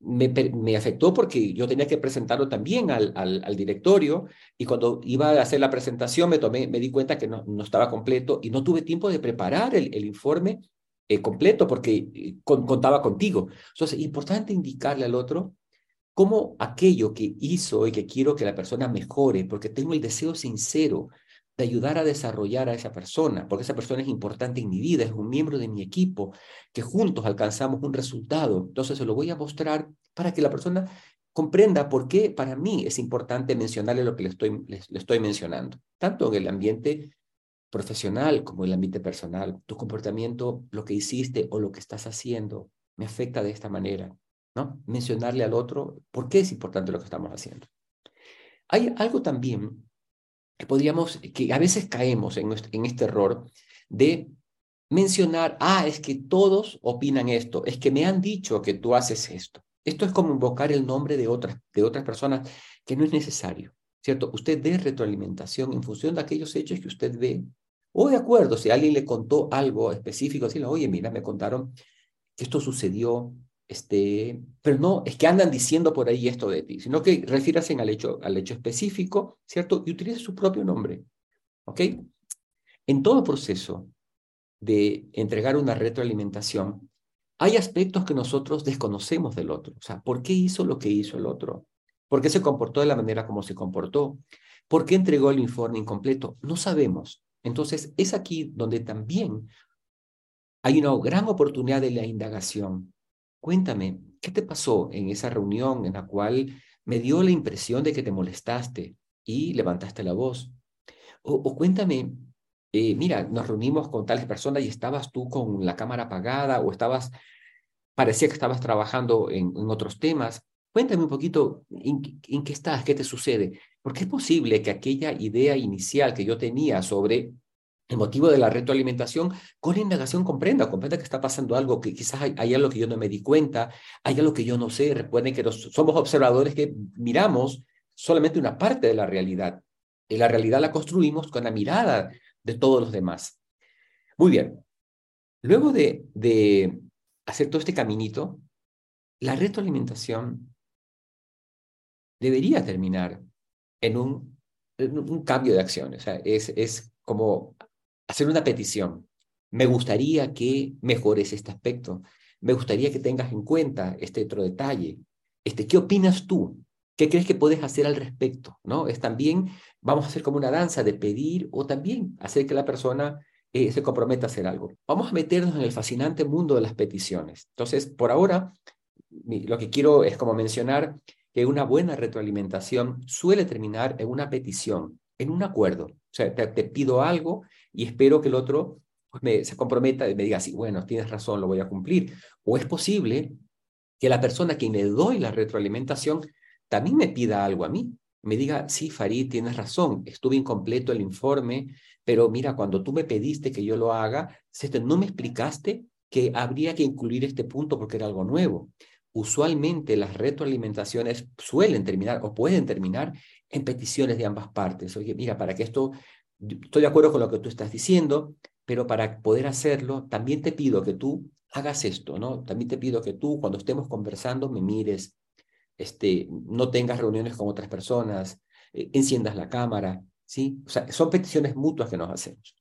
me, afectó porque yo tenía que presentarlo también al, directorio y cuando iba a hacer la presentación me, tomé, me di cuenta que no, estaba completo y no tuve tiempo de preparar el, el informe eh, completo porque eh, contaba contigo. Entonces, es importante indicarle al otro cómo aquello que hizo y que quiero que la persona mejore, porque tengo el deseo sincero de ayudar a desarrollar a esa persona, porque esa persona es importante en mi vida, es un miembro de mi equipo, que juntos alcanzamos un resultado. Entonces se lo voy a mostrar para que la persona comprenda por qué para mí es importante mencionarle lo que le estoy, le, estoy mencionando, tanto en el ambiente profesional como en el ambiente personal. Tu comportamiento, lo que hiciste o lo que estás haciendo, me afecta de esta manera. ¿no? Mencionarle al otro por qué es importante lo que estamos haciendo. Hay algo también podríamos, que a veces caemos en, en este error de mencionar, ah, es que todos opinan esto, es que me han dicho que tú haces esto. Esto es como invocar el nombre de otras, de otras personas que no es necesario, ¿cierto? Usted dé retroalimentación en función de aquellos hechos que usted ve, o de acuerdo, si alguien le contó algo específico, decirle, oye, mira, me contaron que esto sucedió, este, pero no, es que andan diciendo por ahí esto de ti, sino que refírase al hecho, al hecho específico, ¿cierto? Y utilice su propio nombre, ¿ok? En todo proceso de entregar una retroalimentación, hay aspectos que nosotros desconocemos del otro. O sea, ¿por qué hizo lo que hizo el otro? ¿Por qué se comportó de la manera como se comportó? ¿Por qué entregó el informe incompleto? No sabemos. Entonces, es aquí donde también hay una gran oportunidad de la indagación. Cuéntame, ¿qué te pasó en esa reunión en la cual me dio la impresión de que te molestaste y levantaste la voz? O, cuéntame, eh, mira, nos reunimos con tales personas y estabas tú con la cámara apagada o estabas, parecía que estabas trabajando en, otros temas. Cuéntame un poquito en, en, qué estás, qué te sucede. Porque es posible que aquella idea inicial que yo tenía sobre el motivo de la retroalimentación, con indagación comprenda, comprenda que está pasando algo, que quizás hay, algo que yo no me di cuenta, hay algo que yo no sé. Recuerden que somos observadores que miramos solamente una parte de la realidad. Y la realidad la construimos con la mirada de todos los demás. Muy bien. Luego de, de hacer todo este caminito, la retroalimentación debería terminar en un, un cambio de acción. O sea, es, es como hacer una petición. Me gustaría que mejores este aspecto. Me gustaría que tengas en cuenta este otro detalle. Este, ¿Qué opinas tú? ¿Qué crees que puedes hacer al respecto? ¿No? Es también, vamos a hacer como una danza de pedir o también hacer que la persona eh, se comprometa a hacer algo. Vamos a meternos en el fascinante mundo de las peticiones. Entonces, por ahora, lo que quiero es como mencionar que una buena retroalimentación suele terminar en una petición, en un acuerdo. O sea, te, te pido algo y espero que el otro pues, se comprometa y me diga, sí, bueno, tienes razón, lo voy a cumplir. O es posible que la persona a quien le doy la retroalimentación también me pida algo a mí. Me diga, sí, Farid, tienes razón, estuve incompleto el informe, pero mira, cuando tú me pediste que yo lo haga, no me explicaste que habría que incluir este punto porque era algo nuevo. Usualmente las retroalimentaciones suelen terminar o pueden terminar en peticiones de ambas partes. Oye, mira, para que esto, estoy de acuerdo con lo que tú estás diciendo, pero para poder hacerlo, también te pido que tú hagas esto, ¿no? También te pido que tú, cuando estemos conversando, me mires, este, no tengas reuniones con otras personas, eh, enciendas la cámara, ¿sí? O sea, son peticiones mutuas que nos hacemos.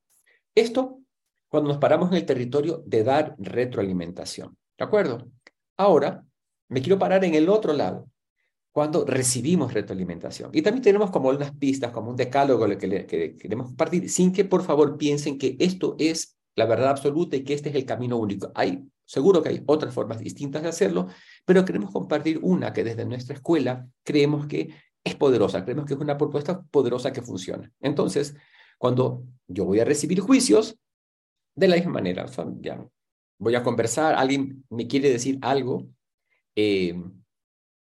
Esto cuando nos paramos en el territorio de dar retroalimentación, ¿de acuerdo? Ahora, me quiero parar en el otro lado, cuando recibimos retroalimentación. Y también tenemos como unas pistas, como un decálogo que, le, que queremos compartir, sin que por favor piensen que esto es la verdad absoluta y que este es el camino único. Hay, seguro que hay otras formas distintas de hacerlo, pero queremos compartir una que desde nuestra escuela creemos que es poderosa, creemos que es una propuesta poderosa que funciona. Entonces, cuando yo voy a recibir juicios, de la misma manera, ya, voy a conversar, alguien me quiere decir algo eh,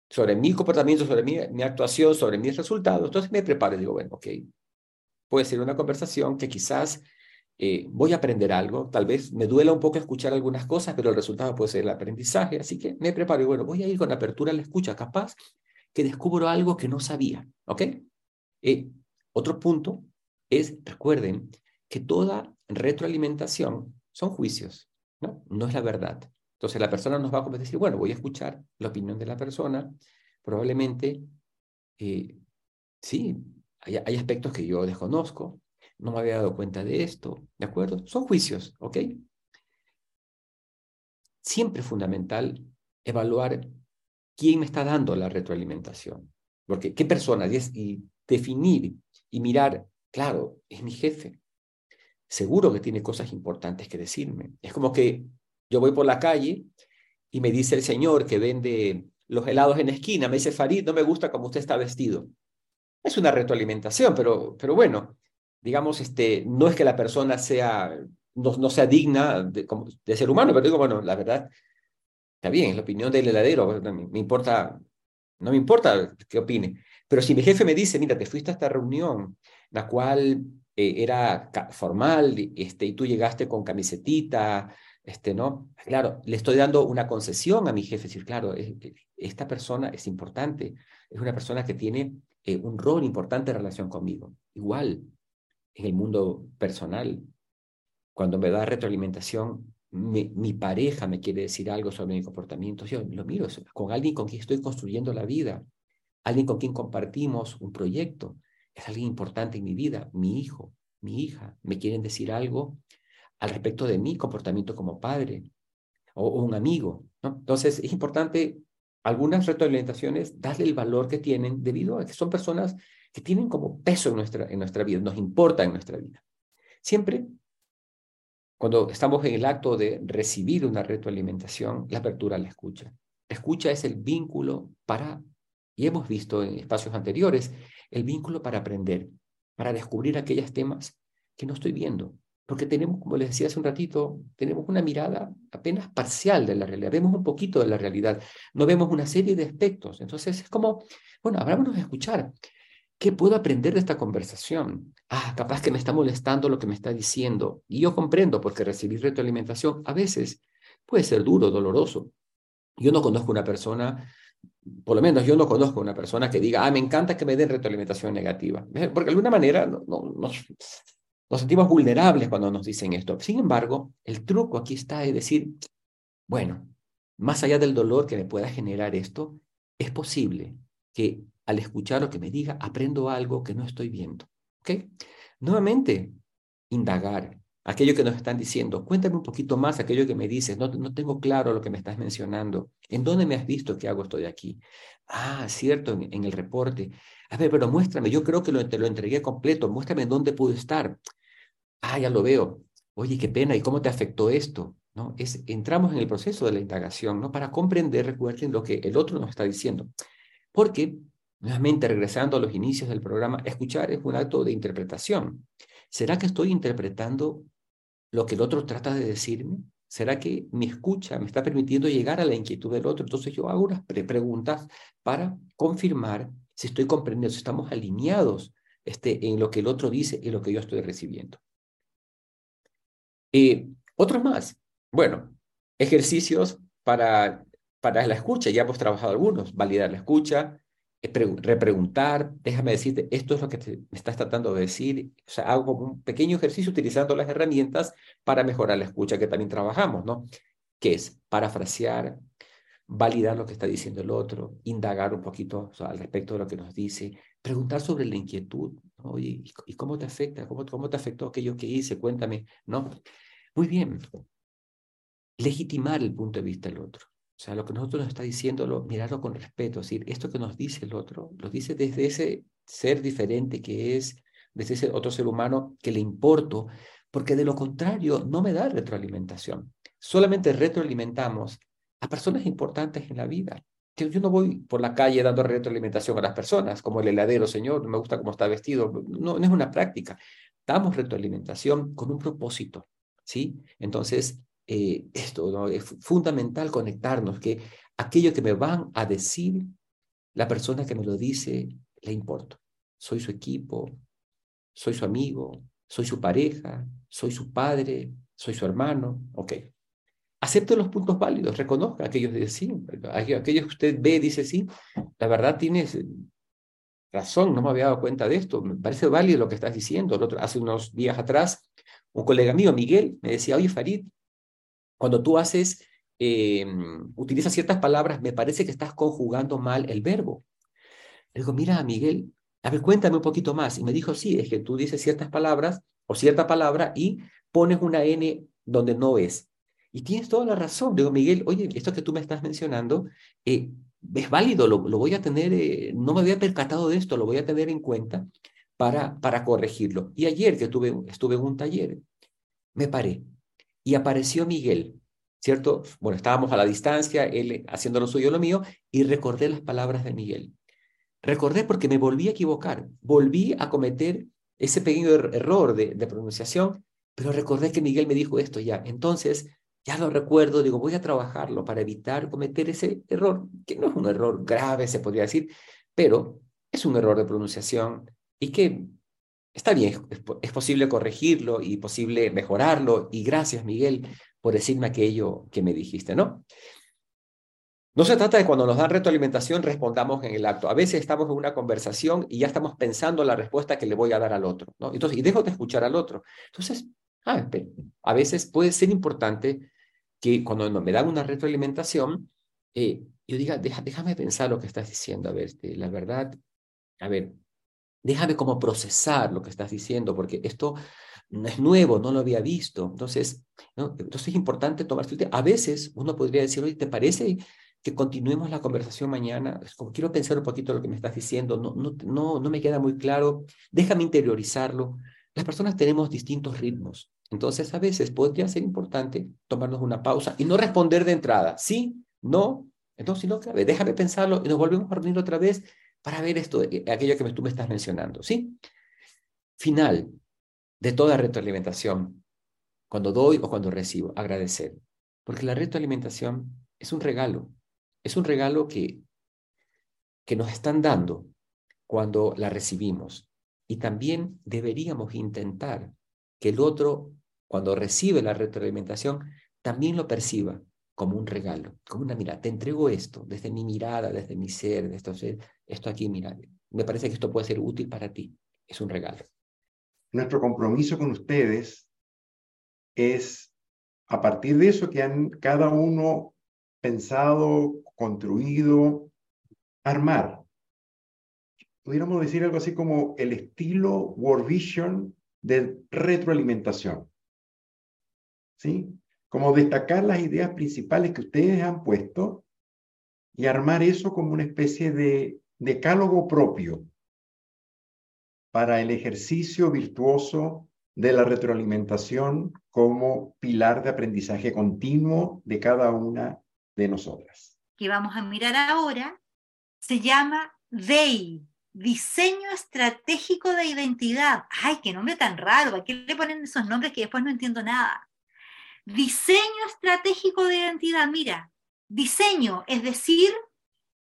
sobre mi comportamiento, sobre mi, actuación, sobre mis resultados, entonces me preparo y digo, bueno, ok, puede ser una conversación que quizás eh, voy a aprender algo, tal vez me duela un poco escuchar algunas cosas, pero el resultado puede ser el aprendizaje, así que me preparo y bueno, voy a ir con apertura a la escucha, capaz que descubro algo que no sabía, ¿ok? Eh, otro punto es, recuerden, que toda retroalimentación son juicios, ¿no? No es la verdad. Entonces la persona nos va a decir, bueno, voy a escuchar la opinión de la persona, probablemente, eh, sí, hay, hay aspectos que yo desconozco, no me había dado cuenta de esto, ¿de acuerdo? Son juicios, ¿ok? Siempre es fundamental evaluar quién me está dando la retroalimentación, porque qué persona, y, definir y mirar, claro, es mi jefe, seguro que tiene cosas importantes que decirme. Es como que yo voy por la calle y me dice el señor que vende los helados en esquina, me dice, Farid, no me gusta cómo usted está vestido. Es una retroalimentación, pero, pero bueno, digamos, este, no es que la persona sea, no, no sea digna de, de, ser humano, pero digo, bueno, la verdad, Está bien, es la opinión del heladero, me importa, no me importa qué opine. Pero si mi jefe me dice, mira, te fuiste a esta reunión, la cual eh, era formal, este, y tú llegaste con camisetita, este, ¿no? Claro, le estoy dando una concesión a mi jefe, decir, claro, esta persona es importante, es una persona que tiene eh, un rol importante en relación conmigo. Igual, en el mundo personal, cuando me da retroalimentación, mi, pareja me quiere decir algo sobre mi comportamiento, yo lo miro con alguien con quien estoy construyendo la vida, alguien con quien compartimos un proyecto, es alguien importante en mi vida, mi hijo, mi hija, me quieren decir algo al respecto de mi comportamiento como padre o, un amigo. ¿no? Entonces, es importante algunas retroalimentaciones darle el valor que tienen debido a que son personas que tienen como peso en nuestra, en nuestra vida, nos importa en nuestra vida. Siempre cuando estamos en el acto de recibir una retroalimentación, la apertura la escucha. La escucha es el vínculo para, y hemos visto en espacios anteriores, el vínculo para aprender, para descubrir aquellos temas que no estoy viendo. Porque tenemos, como les decía hace un ratito, tenemos una mirada apenas parcial de la realidad, vemos un poquito de la realidad, no vemos una serie de aspectos. Entonces es como, bueno, abrámonos a escuchar. ¿Qué puedo aprender de esta conversación? Ah, capaz que me está molestando lo que me está diciendo. Y yo comprendo, porque recibir retroalimentación a veces puede ser duro, doloroso. Yo no conozco una persona, por lo menos yo no conozco una persona que diga, ah, me encanta que me den retroalimentación negativa. Porque de alguna manera no, nos, nos sentimos vulnerables cuando nos dicen esto. Sin embargo, el truco aquí está de decir, bueno, más allá del dolor que me pueda generar esto, es posible que al escuchar lo que me diga, aprendo algo que no estoy viendo. ¿Ok? Nuevamente, indagar aquello que nos están diciendo. Cuéntame un poquito más aquello que me dices. No, no tengo claro lo que me estás mencionando. ¿En dónde me has visto que hago esto de aquí? Ah, cierto, en, el reporte. A ver, pero muéstrame. Yo creo que lo, te lo entregué completo. Muéstrame dónde pude estar. Ah, ya lo veo. Oye, qué pena. ¿Y cómo te afectó esto? ¿No? Es, entramos en el proceso de la indagación, ¿no? Para comprender, recuerden lo que el otro nos está diciendo. Porque Nuevamente, regresando a los inicios del programa, escuchar es un acto de interpretación. ¿Será que estoy interpretando lo que el otro trata de decirme? ¿Será que mi escucha me está permitiendo llegar a la inquietud del otro? Entonces yo hago unas preguntas para confirmar si estoy comprendiendo, si estamos alineados este, en lo que el otro dice y lo que yo estoy recibiendo. Eh, otros más. Bueno, ejercicios para, para la escucha. Ya hemos trabajado algunos. Validar la escucha, repreguntar, déjame decirte, esto es lo que me estás tratando de decir, o sea, hago un pequeño ejercicio utilizando las herramientas para mejorar la escucha que también trabajamos, ¿no? Que es parafrasear, validar lo que está diciendo el otro, indagar un poquito al respecto de lo que nos dice, preguntar sobre la inquietud, ¿no? ¿Y, ¿Y, cómo te afecta? ¿Cómo, ¿Cómo te afectó aquello que hice? Cuéntame, ¿no? Muy bien. Legitimar el punto de vista del otro. O sea, lo que nosotros nos está diciendo, mirarlo con respeto, es decir, esto que nos dice el otro, lo dice desde ese ser diferente que es, desde ese otro ser humano que le importo, porque de lo contrario no me da retroalimentación. Solamente retroalimentamos a personas importantes en la vida. Que yo no voy por la calle dando retroalimentación a las personas, como el heladero, señor, me gusta cómo está vestido. No, no es una práctica. Damos retroalimentación con un propósito, ¿sí? Entonces, eh, esto, ¿no? es fundamental conectarnos, que aquello que me van a decir, la persona que me lo dice, le importo. Soy su equipo, soy su amigo, soy su pareja, soy su padre, soy su hermano, ok. Acepte los puntos válidos, reconozca aquellos de sí, aquellos que usted ve y dice sí, la verdad tienes razón, no me había dado cuenta de esto, me parece válido lo que estás diciendo. otro, hace unos días atrás, un colega mío, Miguel, me decía, oye Farid, cuando tú haces, eh, utilizas ciertas palabras, me parece que estás conjugando mal el verbo. Le digo, mira, Miguel, a ver, cuéntame un poquito más. Y me dijo, sí, es que tú dices ciertas palabras o cierta palabra y pones una N donde no es. Y tienes toda la razón. Digo, Miguel, oye, esto que tú me estás mencionando eh, es válido, lo, voy a tener, eh, no me había percatado de esto, lo voy a tener en cuenta para, para corregirlo. Y ayer que tuve, estuve en un taller, me paré y apareció Miguel, ¿cierto? Bueno, estábamos a la distancia, él haciendo lo suyo, lo mío, y recordé las palabras de Miguel. Recordé porque me volví a equivocar, volví a cometer ese pequeño er-, error de, pronunciación, pero recordé que Miguel me dijo esto ya. Entonces, ya lo recuerdo, digo, voy a trabajarlo para evitar cometer ese error, que no es un error grave, se podría decir, pero es un error de pronunciación y que está bien, es, posible corregirlo y posible mejorarlo. Y gracias, Miguel, por decirme aquello que me dijiste, ¿no? No se trata de cuando nos dan retroalimentación respondamos en el acto. A veces estamos en una conversación y ya estamos pensando la respuesta que le voy a dar al otro, ¿no? Entonces, y dejo de escuchar al otro. Entonces, ah, a veces puede ser importante que cuando me dan una retroalimentación, eh, yo diga, déjame pensar lo que estás diciendo, a ver, este, la verdad, a ver, déjame como procesar lo que estás diciendo, porque esto no es nuevo, no lo había visto. Entonces, ¿no? Entonces es importante tomar A veces uno podría decir, oye, ¿te parece que continuemos la conversación mañana? Como quiero pensar un poquito lo que me estás diciendo, no, no, no, no me queda muy claro, déjame interiorizarlo. Las personas tenemos distintos ritmos. Entonces, a veces podría ser importante tomarnos una pausa y no responder de entrada. Sí, no. Entonces, no, déjame pensarlo y nos volvemos a reunir otra vez para ver esto, eh, aquello que tú me estás mencionando. ¿Sí? Final de toda retroalimentación, cuando doy o cuando recibo, agradecer. Porque la retroalimentación es un regalo. Es un regalo que, que nos están dando cuando la recibimos. Y también deberíamos intentar que el otro cuando recibe la retroalimentación, también lo perciba como un regalo, como una mirada. Te entrego esto desde mi mirada, desde mi ser, de esto, esto aquí, mira, me parece que esto puede ser útil para ti. Es un regalo. Nuestro compromiso con ustedes es, a partir de eso que han cada uno pensado, construido, armar. Pudiéramos decir algo así como el estilo World Vision de retroalimentación. ¿sí? Como destacar las ideas principales que ustedes han puesto y armar eso como una especie de decálogo propio para el ejercicio virtuoso de la retroalimentación como pilar de aprendizaje continuo de cada una de nosotras. Que vamos a mirar ahora se llama DEI, Diseño Estratégico de Identidad. Ay, qué nombre tan raro, ¿a qué le ponen esos nombres que después no entiendo nada? Diseño estratégico de identidad, mira, diseño, es decir,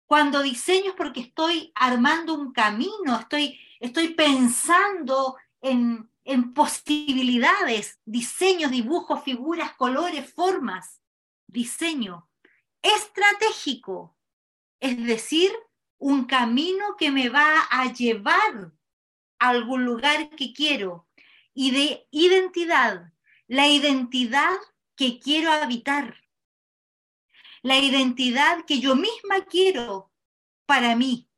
cuando diseño es porque estoy armando un camino, estoy, estoy pensando en, en posibilidades, diseños, dibujos, figuras, colores, formas. Diseño estratégico, es decir, un camino que me va a llevar a algún lugar que quiero. Y de identidad, la identidad que quiero habitar, la identidad que yo misma quiero para mí.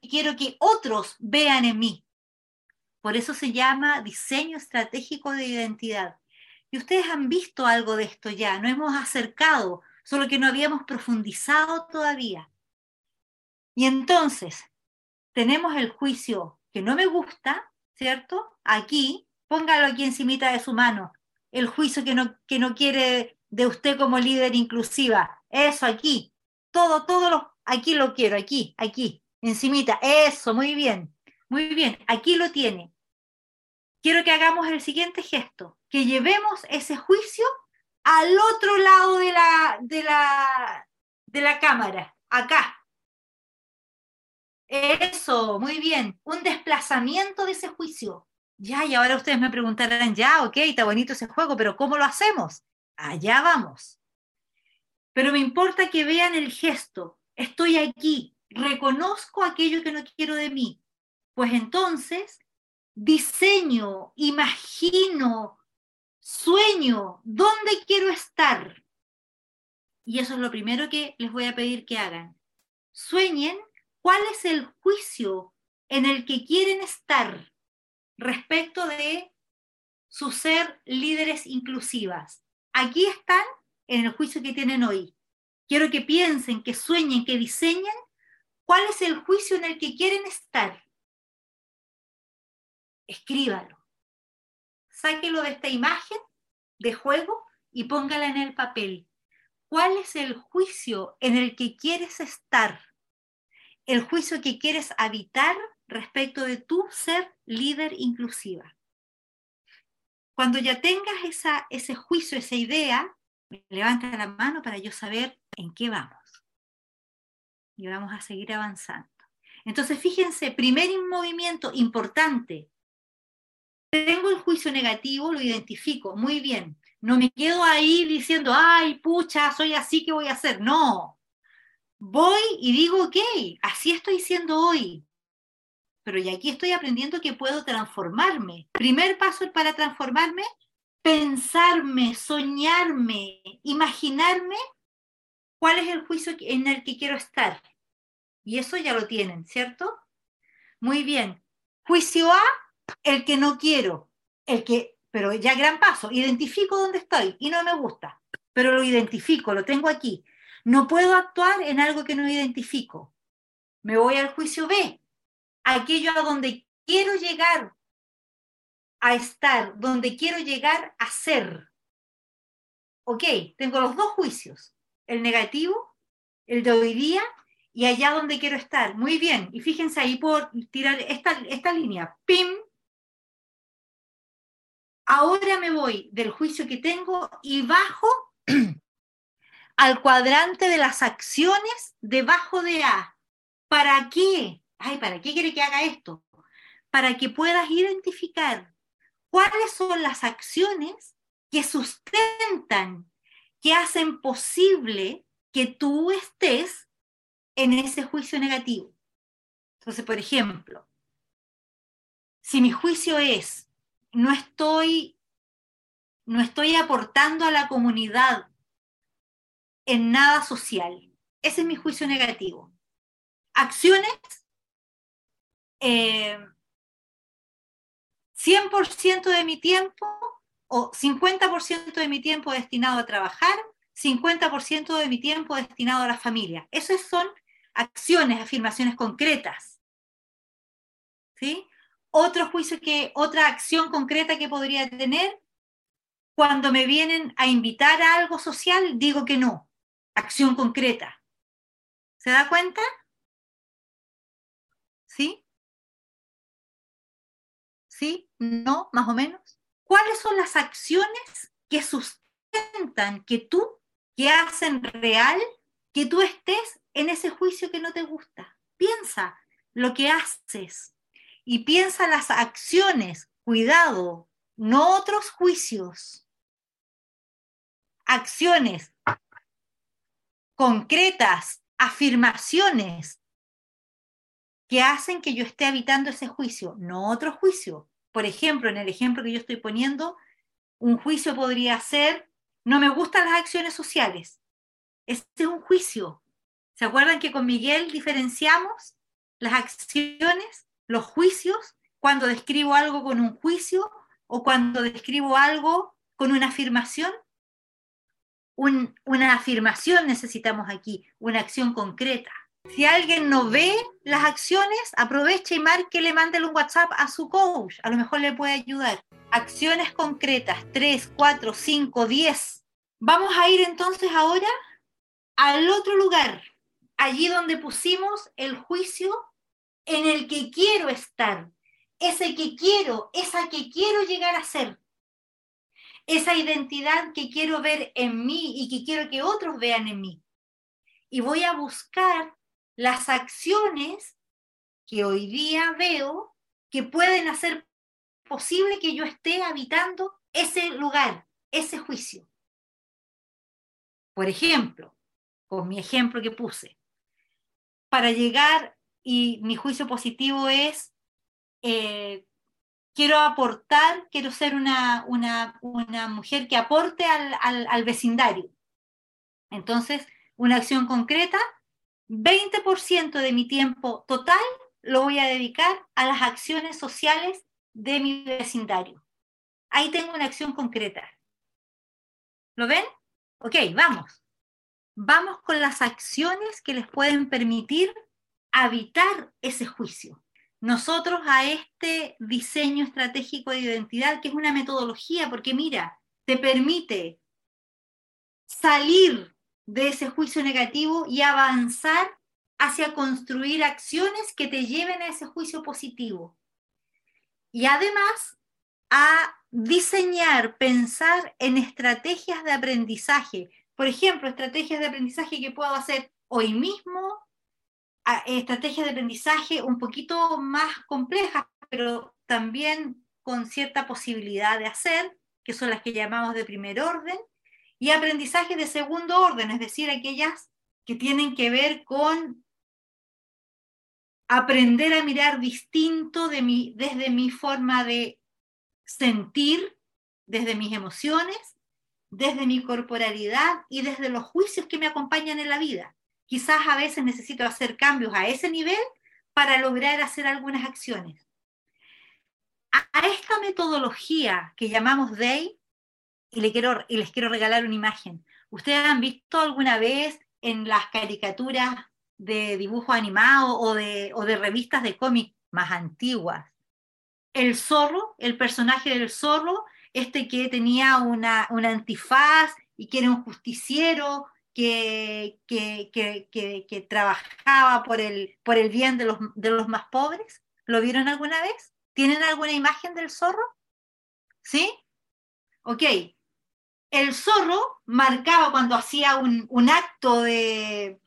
Quiero que otros vean en mí. Por eso se llama diseño estratégico de identidad. Y ustedes han visto algo de esto ya, nos hemos acercado, solo que no habíamos profundizado todavía. Y entonces, tenemos el juicio que no me gusta, ¿cierto? Aquí, póngalo aquí encimita de su mano, el juicio que no, que no quiere de usted como líder inclusiva, eso aquí, todo, todo lo, aquí lo quiero, aquí, aquí, encimita, eso, muy bien, muy bien, aquí lo tiene. Quiero que hagamos el siguiente gesto, que llevemos ese juicio al otro lado de la, de la, de la cámara, acá. Eso, muy bien, un desplazamiento de ese juicio. Ya, y ahora ustedes me preguntarán, ya, ok, está bonito ese juego, pero ¿cómo lo hacemos? Allá vamos. Pero me importa que vean el gesto. Estoy aquí, reconozco aquello que no quiero de mí. Pues entonces, diseño, imagino, sueño, ¿dónde quiero estar? Y eso es lo primero que les voy a pedir que hagan. Sueñen cuál es el juicio en el que quieren estar respecto de su ser líderes inclusivas. Aquí están en el juicio que tienen hoy. Quiero que piensen, que sueñen, que diseñen cuál es el juicio en el que quieren estar. Escríbalo. Sáquelo de esta imagen de juego y póngala en el papel. ¿Cuál es el juicio en el que quieres estar? El juicio que quieres habitar respecto de tu ser líder inclusiva. Cuando ya tengas esa, ese juicio, esa idea, levanta la mano para yo saber en qué vamos. Y vamos a seguir avanzando. Entonces, fíjense, primer movimiento importante. Tengo el juicio negativo, lo identifico, muy bien. No me quedo ahí diciendo, ay, pucha, soy así, ¿qué voy a hacer? No. Voy y digo, ok, así estoy siendo hoy. Pero ya aquí estoy aprendiendo que puedo transformarme. Primer paso para transformarme, pensarme, soñarme, imaginarme cuál es el juicio en el que quiero estar. Y eso ya lo tienen, ¿cierto? Muy bien. Juicio A, el que no quiero, el que, pero ya gran paso, identifico dónde estoy y no me gusta, pero lo identifico, lo tengo aquí. No puedo actuar en algo que no identifico. Me voy al juicio B, aquello a donde quiero llegar a estar, donde quiero llegar a ser. Ok, tengo los dos juicios, el negativo, el de hoy día y allá donde quiero estar. Muy bien, y fíjense ahí por tirar esta, esta línea, pim. Ahora me voy del juicio que tengo y bajo al cuadrante de las acciones debajo de A. ¿Para qué? Ay, ¿para qué quiere que haga esto? Para que puedas identificar cuáles son las acciones que sustentan, que hacen posible que tú estés en ese juicio negativo. Entonces, por ejemplo, si mi juicio es, no estoy, no estoy aportando a la comunidad en nada social, ese es mi juicio negativo. Acciones, 100% eh, de mi tiempo o 50% de mi tiempo destinado a trabajar, 50% de mi tiempo destinado a la familia. Esos son acciones, afirmaciones concretas. ¿Sí? Otro juicio que, otra acción concreta que podría tener, cuando me vienen a invitar a algo social, digo que no. Acción concreta. ¿Se da cuenta? ¿Sí? ¿Sí? ¿No? Más o menos. ¿Cuáles son las acciones que sustentan que tú, que hacen real que tú estés en ese juicio que no te gusta. Piensa lo que haces y piensa las acciones. Cuidado, no otros juicios. Acciones concretas, afirmaciones que hacen que yo esté habitando ese juicio, no otro juicio. Por ejemplo, en el ejemplo que yo estoy poniendo, un juicio podría ser, no me gustan las acciones sociales. Este es un juicio. ¿Se acuerdan que con Miguel diferenciamos las acciones, los juicios, cuando describo algo con un juicio o cuando describo algo con una afirmación? una afirmación necesitamos aquí, una acción concreta. Si alguien no ve las acciones, aprovecha y marque, le mande un WhatsApp a su coach. A lo mejor le puede ayudar. Acciones concretas, 3, 4, 5, 10. Vamos a ir entonces ahora al otro lugar, allí donde pusimos el juicio en el que quiero estar, ese que quiero, esa que quiero llegar a ser, esa identidad que quiero ver en mí y que quiero que otros vean en mí. Y voy a buscar las acciones que hoy día veo que pueden hacer posible que yo esté habitando ese lugar, ese juicio. Por ejemplo, con mi ejemplo que puse. Para llegar, y mi juicio positivo es, eh, quiero aportar, quiero ser una, una, una mujer que aporte al, al, al vecindario. Entonces, una acción concreta, 20% de mi tiempo total lo voy a dedicar a las acciones sociales de mi vecindario. Ahí tengo una acción concreta. ¿Lo ven? Ok, vamos vamos con las acciones que les pueden permitir habitar ese juicio. Nosotros a este diseño estratégico de identidad, que es una metodología, porque mira, te permite salir de ese juicio negativo y avanzar hacia construir acciones que te lleven a ese juicio positivo. Y además a diseñar, pensar en estrategias de aprendizaje. Por ejemplo, estrategias de aprendizaje que puedo hacer hoy mismo, estrategias de aprendizaje un poquito más complejas, pero también con cierta posibilidad de hacer, que son las que llamamos de primer orden, y aprendizaje de segundo orden, es decir, aquellas que tienen que ver con aprender a mirar distinto de mi, desde mi forma de sentir, desde mis emociones, desde mi corporalidad y desde los juicios que me acompañan en la vida. Quizás a veces necesito hacer cambios a ese nivel para lograr hacer algunas acciones. A, esta metodología que llamamos DAY, y, le quiero, y les quiero regalar una imagen. ¿Ustedes han visto alguna vez en las caricaturas de dibujo animado o de, o de revistas de cómic más antiguas. El zorro, el personaje del zorro, este que tenía una, una antifaz y que era un justiciero, que, que, que, trabajaba por el, por el bien de los, de los más pobres. ¿Lo vieron alguna vez? ¿Tienen alguna imagen del zorro? ¿Sí? Ok. El zorro marcaba cuando hacía un, un acto de,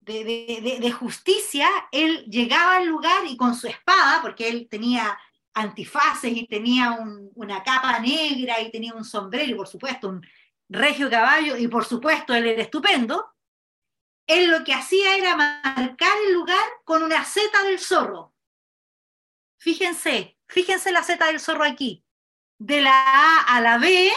de, justicia, él llegaba al lugar y con su espada, porque él tenía antifaces y tenía una capa negra y tenía un sombrero y por supuesto un regio caballo y por supuesto él era estupendo, él lo que hacía era marcar el lugar con una seta del zorro. Fíjense, fíjense la seta del zorro aquí. De la A a la B,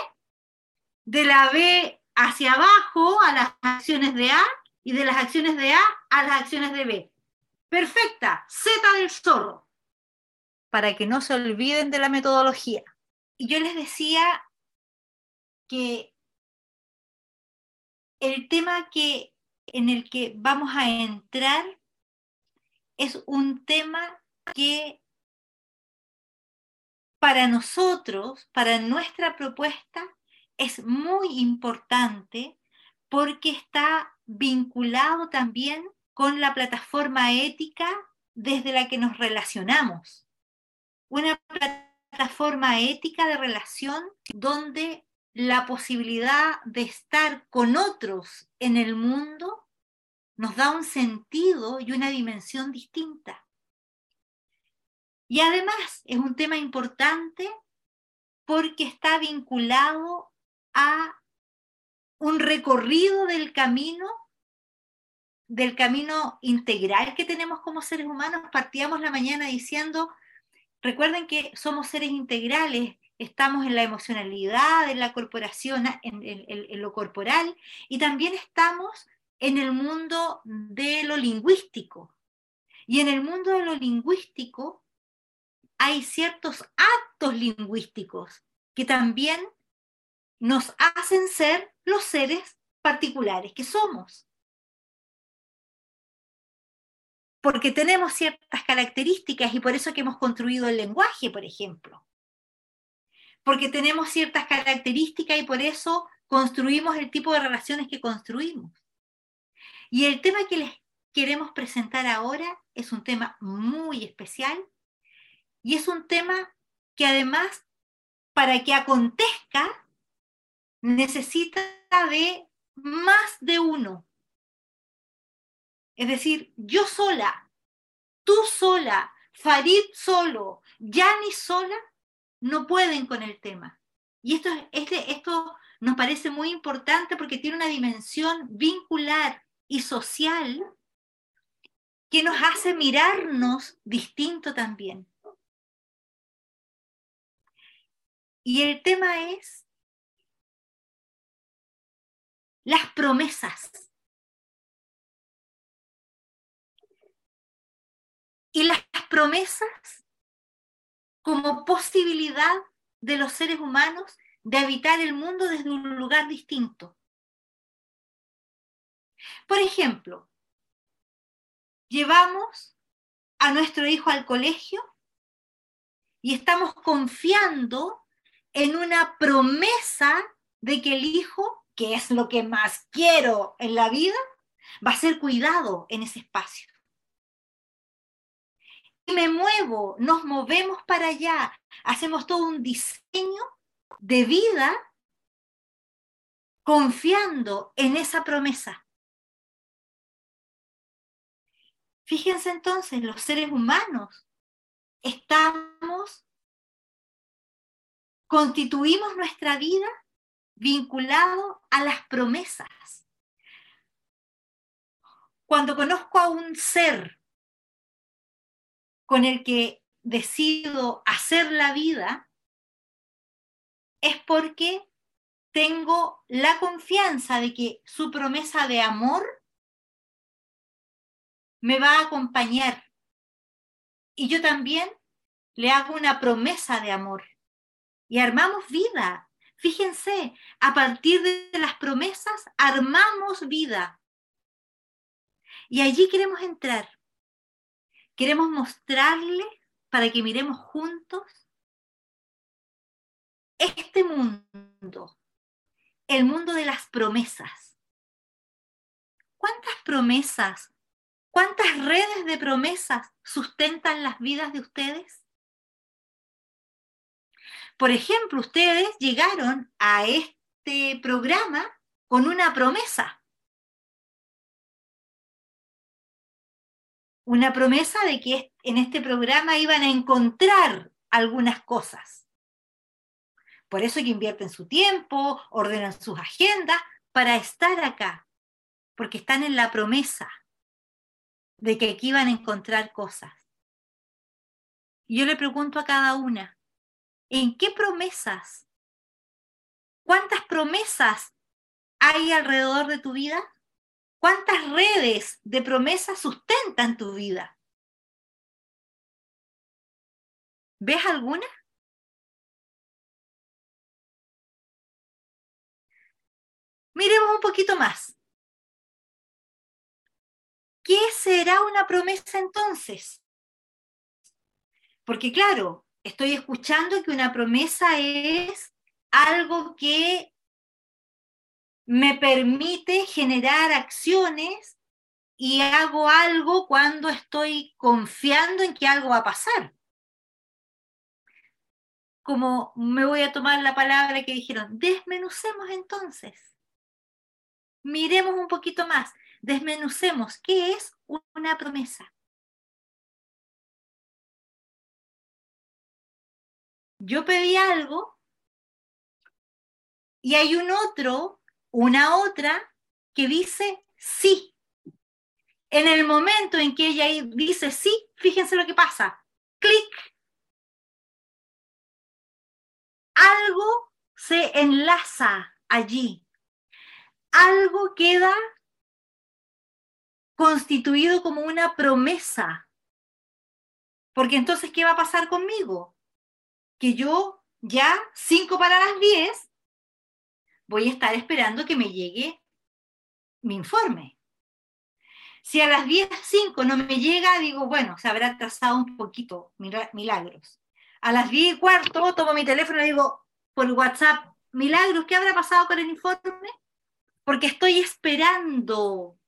de la B hacia abajo a las acciones de A y de las acciones de A a las acciones de B. Perfecta, Z del zorro, para que no se olviden de la metodología. Y yo les decía que el tema que, en el que vamos a entrar es un tema que para nosotros, para nuestra propuesta, es muy importante porque está vinculado también con la plataforma ética desde la que nos relacionamos. Una plataforma ética de relación donde la posibilidad de estar con otros en el mundo nos da un sentido y una dimensión distinta. Y además es un tema importante porque está vinculado a un recorrido del camino, del camino integral que tenemos como seres humanos. Partíamos la mañana diciendo, recuerden que somos seres integrales, estamos en la emocionalidad, en la corporación, en, lo corporal, y también estamos en el mundo de lo lingüístico. Y en el mundo de lo lingüístico hay ciertos actos lingüísticos que también nos hacen ser los seres particulares que somos. Porque tenemos ciertas características y por eso que hemos construido el lenguaje, por ejemplo. Porque tenemos ciertas características y por eso construimos el tipo de relaciones que construimos. Y el tema que les queremos presentar ahora es un tema muy especial y es un tema que además, para que acontezca, necesita de más de uno. Es decir, yo sola, tú sola, Farid solo, Yani sola, no pueden con el tema. Y esto, este, esto nos parece muy importante porque tiene una dimensión vincular y social que nos hace mirarnos distinto también. Y el tema es las promesas. Y las promesas como posibilidad de los seres humanos de habitar el mundo desde un lugar distinto. Por ejemplo, llevamos a nuestro hijo al colegio y estamos confiando en una promesa de que el hijo que es lo que más quiero en la vida, va a ser cuidado en ese espacio. Me muevo, nos movemos para allá, hacemos todo un diseño de vida confiando en esa promesa. Fíjense entonces, los seres humanos estamos, constituimos nuestra vida vinculado a las promesas. Cuando conozco a un ser con el que decido hacer la vida, es porque tengo la confianza de que su promesa de amor me va a acompañar. Y yo también le hago una promesa de amor. Y armamos vida. Fíjense, a partir de las promesas armamos vida. Y allí queremos entrar. Queremos mostrarle para que miremos juntos este mundo, el mundo de las promesas. ¿Cuántas promesas, cuántas redes de promesas sustentan las vidas de ustedes? Por ejemplo, ustedes llegaron a este programa con una promesa. Una promesa de que en este programa iban a encontrar algunas cosas. Por eso que invierten su tiempo, ordenan sus agendas para estar acá, porque están en la promesa de que aquí van a encontrar cosas. Yo le pregunto a cada una, ¿en qué promesas? ¿Cuántas promesas hay alrededor de tu vida? ¿Cuántas redes de promesas sustentan tu vida? ¿Ves alguna? Miremos un poquito más. ¿Qué será una promesa entonces? Porque claro, estoy escuchando que una promesa es algo que me permite generar acciones y hago algo cuando estoy confiando en que algo va a pasar. Como me voy a tomar la palabra que dijeron, desmenucemos entonces. Miremos un poquito más, desmenucemos qué es una promesa. Yo pedí algo y hay un otro una otra que dice sí. En el momento en que ella dice sí, fíjense lo que pasa. Clic. Algo se enlaza allí. Algo queda constituido como una promesa. Porque entonces, ¿qué va a pasar conmigo? Que yo ya cinco para las diez voy a estar esperando que me llegue mi informe. Si a las 10.05 no me llega, digo, bueno, se habrá atrasado un poquito, milagros. A las 10 y cuarto tomo mi teléfono y digo por WhatsApp, milagros, ¿qué habrá pasado con el informe? Porque estoy esperando.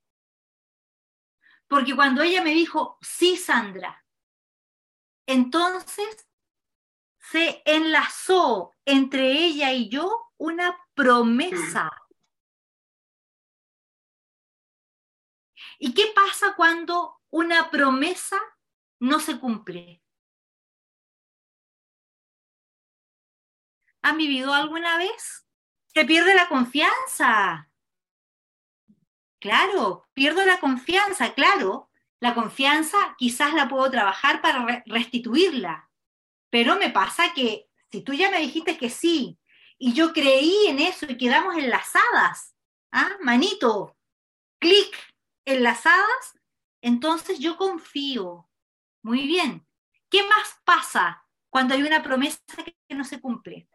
Porque cuando ella me dijo, sí, Sandra, entonces se enlazó entre ella y yo una promesa. ¿Y qué pasa cuando una promesa no se cumple? ¿Han vivido alguna vez? Se pierde la confianza. Claro, pierdo la confianza, claro. La confianza quizás la puedo trabajar para restituirla, pero me pasa que si tú ya me dijiste que sí, y yo creí en eso y quedamos enlazadas, ¿ah? manito, clic, enlazadas, entonces yo confío. Muy bien. ¿Qué más pasa cuando hay una promesa que no se cumple?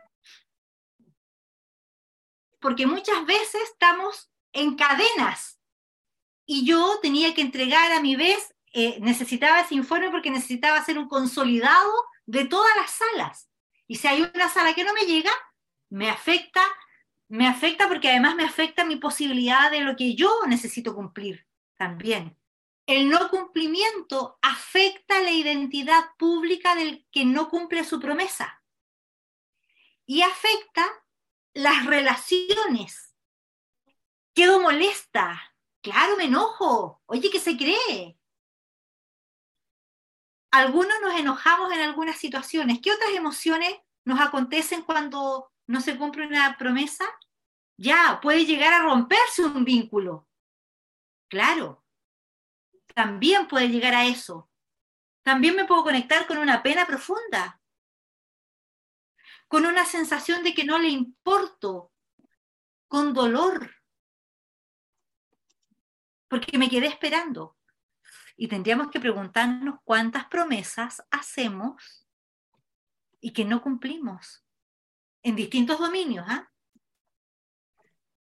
Porque muchas veces estamos en cadenas y yo tenía que entregar a mi vez, eh, necesitaba ese informe porque necesitaba hacer un consolidado de todas las salas. Y si hay una sala que no me llega, me afecta, me afecta porque además me afecta mi posibilidad de lo que yo necesito cumplir también. el no cumplimiento afecta la identidad pública del que no cumple su promesa y afecta las relaciones. Quedo molesta. Claro, me enojo. Oye, ¿qué se cree? Algunos nos enojamos en algunas situaciones. ¿Qué otras emociones nos acontecen cuando no se cumple una promesa? Ya, puede llegar a romperse un vínculo. Claro, también puede llegar a eso. También me puedo conectar con una pena profunda, con una sensación de que no le importo, con dolor, porque me quedé esperando. Y tendríamos que preguntarnos cuántas promesas hacemos y que no cumplimos en distintos dominios, ¿ah?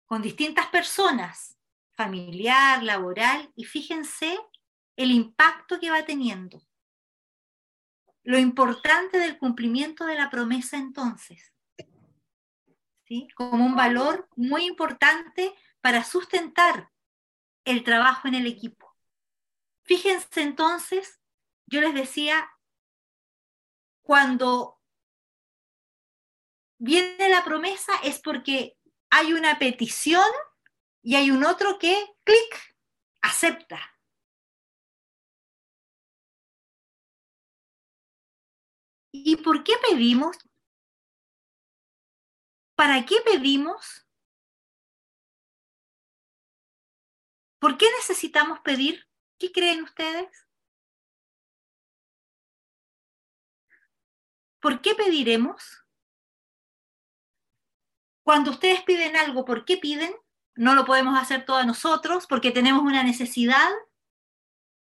con distintas personas, familiar, laboral, y fíjense el impacto que va teniendo. Lo importante del cumplimiento de la promesa entonces, ¿sí? como un valor muy importante para sustentar el trabajo en el equipo. Fíjense entonces, yo les decía, cuando viene la promesa es porque hay una petición y hay un otro que, clic, acepta. ¿Y por qué pedimos? ¿Para qué pedimos? ¿Por qué necesitamos pedir? ¿Qué creen ustedes? ¿Por qué pediremos? Cuando ustedes piden algo, ¿por qué piden? no lo podemos hacer todos nosotros porque tenemos una necesidad.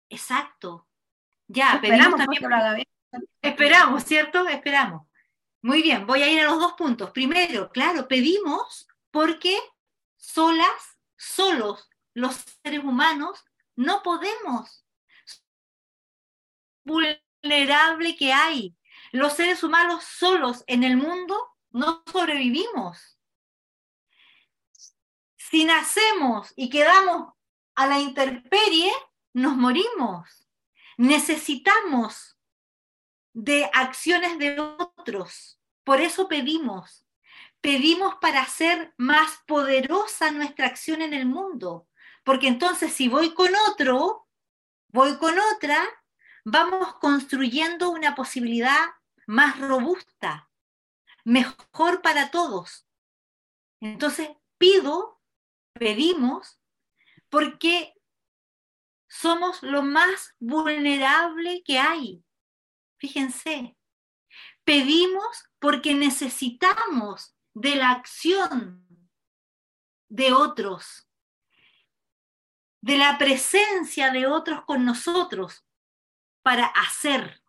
Exacto. Ya, pedimos también. Esperamos, ¿cierto? Esperamos. Muy bien, voy a ir a los dos puntos. Primero, claro, pedimos porque solas, solos, los seres humanos no podemos. Vulnerable que hay. Los seres humanos solos en el mundo no sobrevivimos. Si nacemos y quedamos a la intemperie, nos morimos. Necesitamos de acciones de otros. Por eso pedimos. Pedimos para hacer más poderosa nuestra acción en el mundo. Porque entonces si voy con otro, voy con otra, vamos construyendo una posibilidad más robusta, mejor para todos. Entonces pido pedimos porque somos lo más vulnerable que hay. Fíjense, pedimos porque necesitamos de la acción de otros, de la presencia de otros con nosotros para hacer.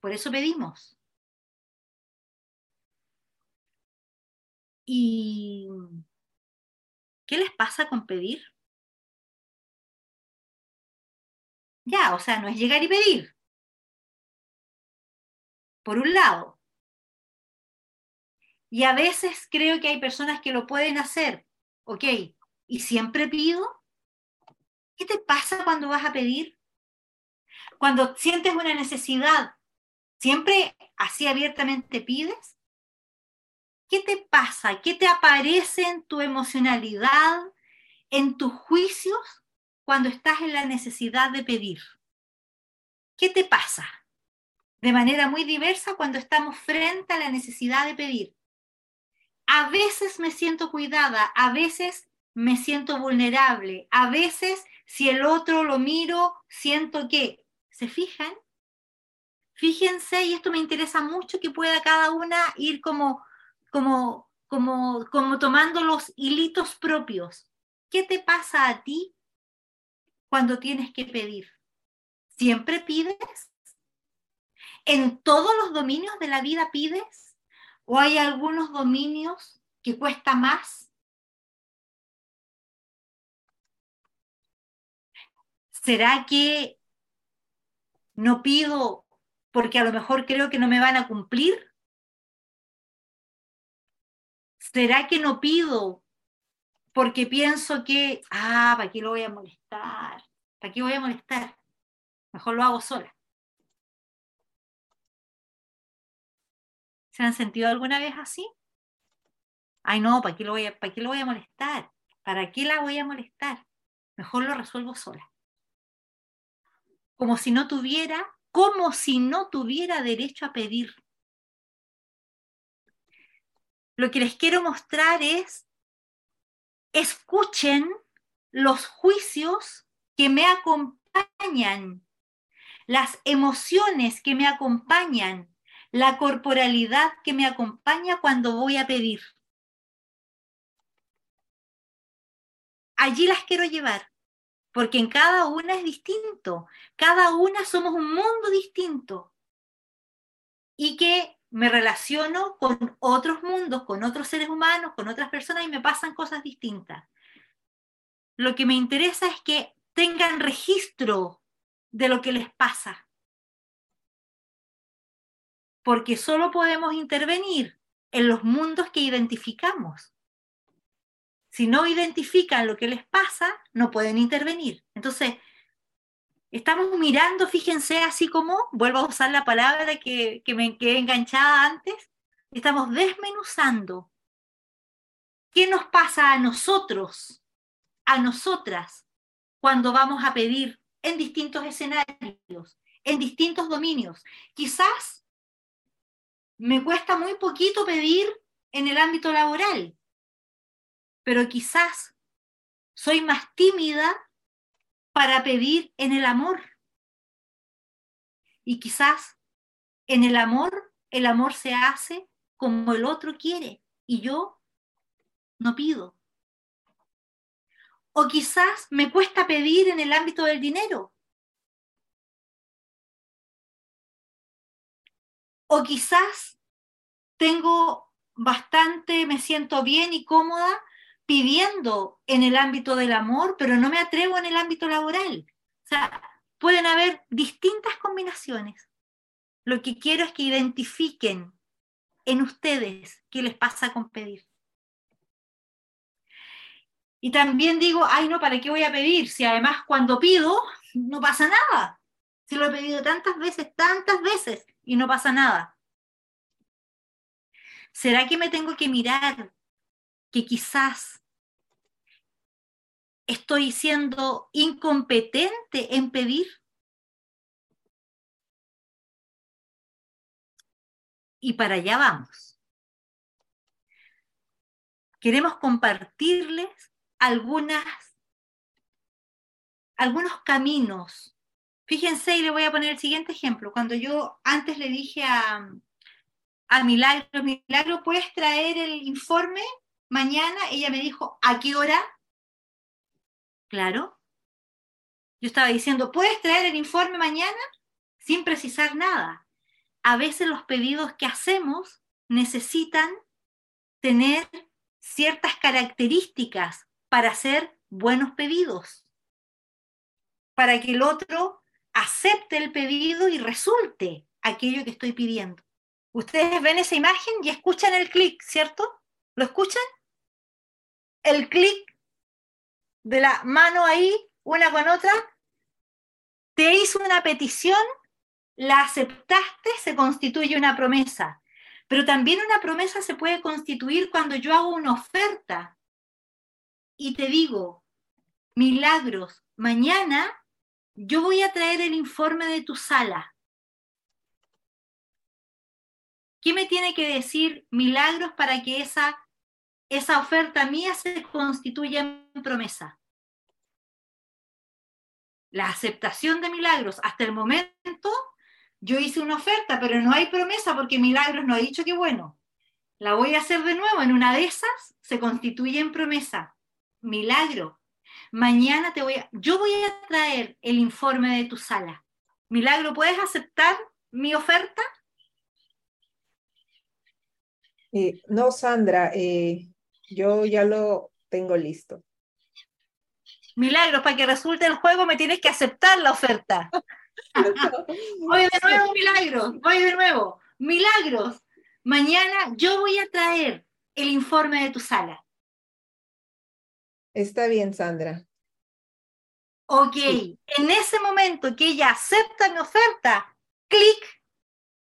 Por eso pedimos. Y ¿Qué les pasa con pedir? Ya, o sea, no es llegar y pedir. Por un lado. Y a veces creo que hay personas que lo pueden hacer. Ok, ¿y siempre pido? ¿Qué te pasa cuando vas a pedir? Cuando sientes una necesidad, ¿siempre así abiertamente pides? ¿Qué te pasa? ¿Qué te aparece en tu emocionalidad, en tus juicios, cuando estás en la necesidad de pedir? ¿Qué te pasa? De manera muy diversa cuando estamos frente a la necesidad de pedir. A veces me siento cuidada, a veces me siento vulnerable, a veces si el otro lo miro, siento que, ¿se fijan? Fíjense, y esto me interesa mucho, que pueda cada una ir como como, como, como tomando los hilitos propios. ¿Qué te pasa a ti cuando tienes que pedir? ¿Siempre pides? ¿En todos los dominios de la vida pides? ¿O hay algunos dominios que cuesta más? ¿Será que no pido porque a lo mejor creo que no me van a cumplir? ¿Será que no pido porque pienso que, ah, ¿para qué lo voy a molestar? ¿Para qué voy a molestar? Mejor lo hago sola. ¿Se han sentido alguna vez así? Ay, no, ¿para qué lo voy a, para qué lo voy a molestar? ¿Para qué la voy a molestar? Mejor lo resuelvo sola. Como si no tuviera, como si no tuviera derecho a pedir. Lo que les quiero mostrar es, escuchen los juicios que me acompañan, las emociones que me acompañan, la corporalidad que me acompaña cuando voy a pedir. Allí las quiero llevar, porque en cada una es distinto, cada una somos un mundo distinto y que me relaciono con otros mundos, con otros seres humanos, con otras personas y me pasan cosas distintas. Lo que me interesa es que tengan registro de lo que les pasa porque solo podemos intervenir en los mundos que identificamos. Si no identifican lo que les pasa, no pueden intervenir. Entonces, estamos mirando, fíjense, así como, vuelvo a usar la palabra que, me quedé enganchada antes, estamos desmenuzando qué nos pasa a nosotros, a nosotras, cuando vamos a pedir en distintos escenarios, en distintos dominios. Quizás me cuesta muy poquito pedir en el ámbito laboral, pero quizás soy más tímida para pedir en el amor. Y quizás en el amor, el amor se hace como el otro quiere y yo no pido. O quizás me cuesta pedir en el ámbito del dinero. O quizás tengo bastante, me siento bien y cómoda pidiendo en el ámbito del amor, pero no me atrevo en el ámbito laboral. O sea, pueden haber distintas combinaciones. Lo que quiero es que identifiquen en ustedes qué les pasa con pedir. Y también digo, ay no, ¿para qué voy a pedir? Si además cuando pido no pasa nada. Si lo he pedido tantas veces, tantas veces y no pasa nada. ¿Será que me tengo que mirar que quizás estoy siendo incompetente en pedir? Y para allá vamos. Queremos compartirles algunas, algunos caminos Fíjense, y le voy a poner el siguiente ejemplo. Cuando yo antes le dije a, a Milagro, Milagro, ¿puedes traer el informe mañana? Ella me dijo, ¿a qué hora? Claro. Yo estaba diciendo, ¿puedes traer el informe mañana? Sin precisar nada. A veces los pedidos que hacemos necesitan tener ciertas características para hacer buenos pedidos, para que el otro acepte el pedido y resulte aquello que estoy pidiendo. Ustedes ven esa imagen y escuchan el clic, ¿cierto? ¿Lo escuchan? El clic de la mano ahí, una con otra, te hizo una petición, la aceptaste, se constituye una promesa. Pero también una promesa se puede constituir cuando yo hago una oferta y te digo, milagros, mañana yo voy a traer el informe de tu sala. ¿Qué me tiene que decir milagros para que esa, esa oferta mía se constituya en promesa? La aceptación de milagros. Hasta el momento yo hice una oferta, pero no hay promesa porque milagros no ha dicho que bueno. La voy a hacer de nuevo. En una de esas se constituye en promesa. Milagro, mañana te voy a, yo voy a traer el informe de tu sala. Milagro, ¿puedes aceptar mi oferta? Eh, no, Sandra, eh, yo ya lo tengo listo. Milagros, para que resulte el juego me tienes que aceptar la oferta. voy de nuevo, Milagros, voy de nuevo. Milagros, mañana yo voy a traer el informe de tu sala. Está bien, Sandra. Ok, en ese momento que ella acepta mi oferta, clic,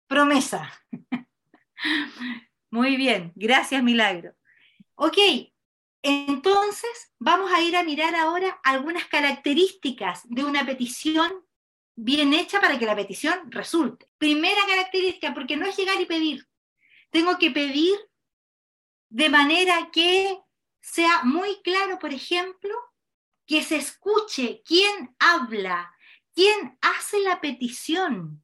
promesa. Muy bien, gracias Milagro. Ok, entonces vamos a ir a mirar ahora algunas características de una petición bien hecha para que la petición resulte. Primera característica, porque no es llegar y pedir. Tengo que pedir de manera que sea muy claro, por ejemplo, que se escuche quién habla, quién hace la petición.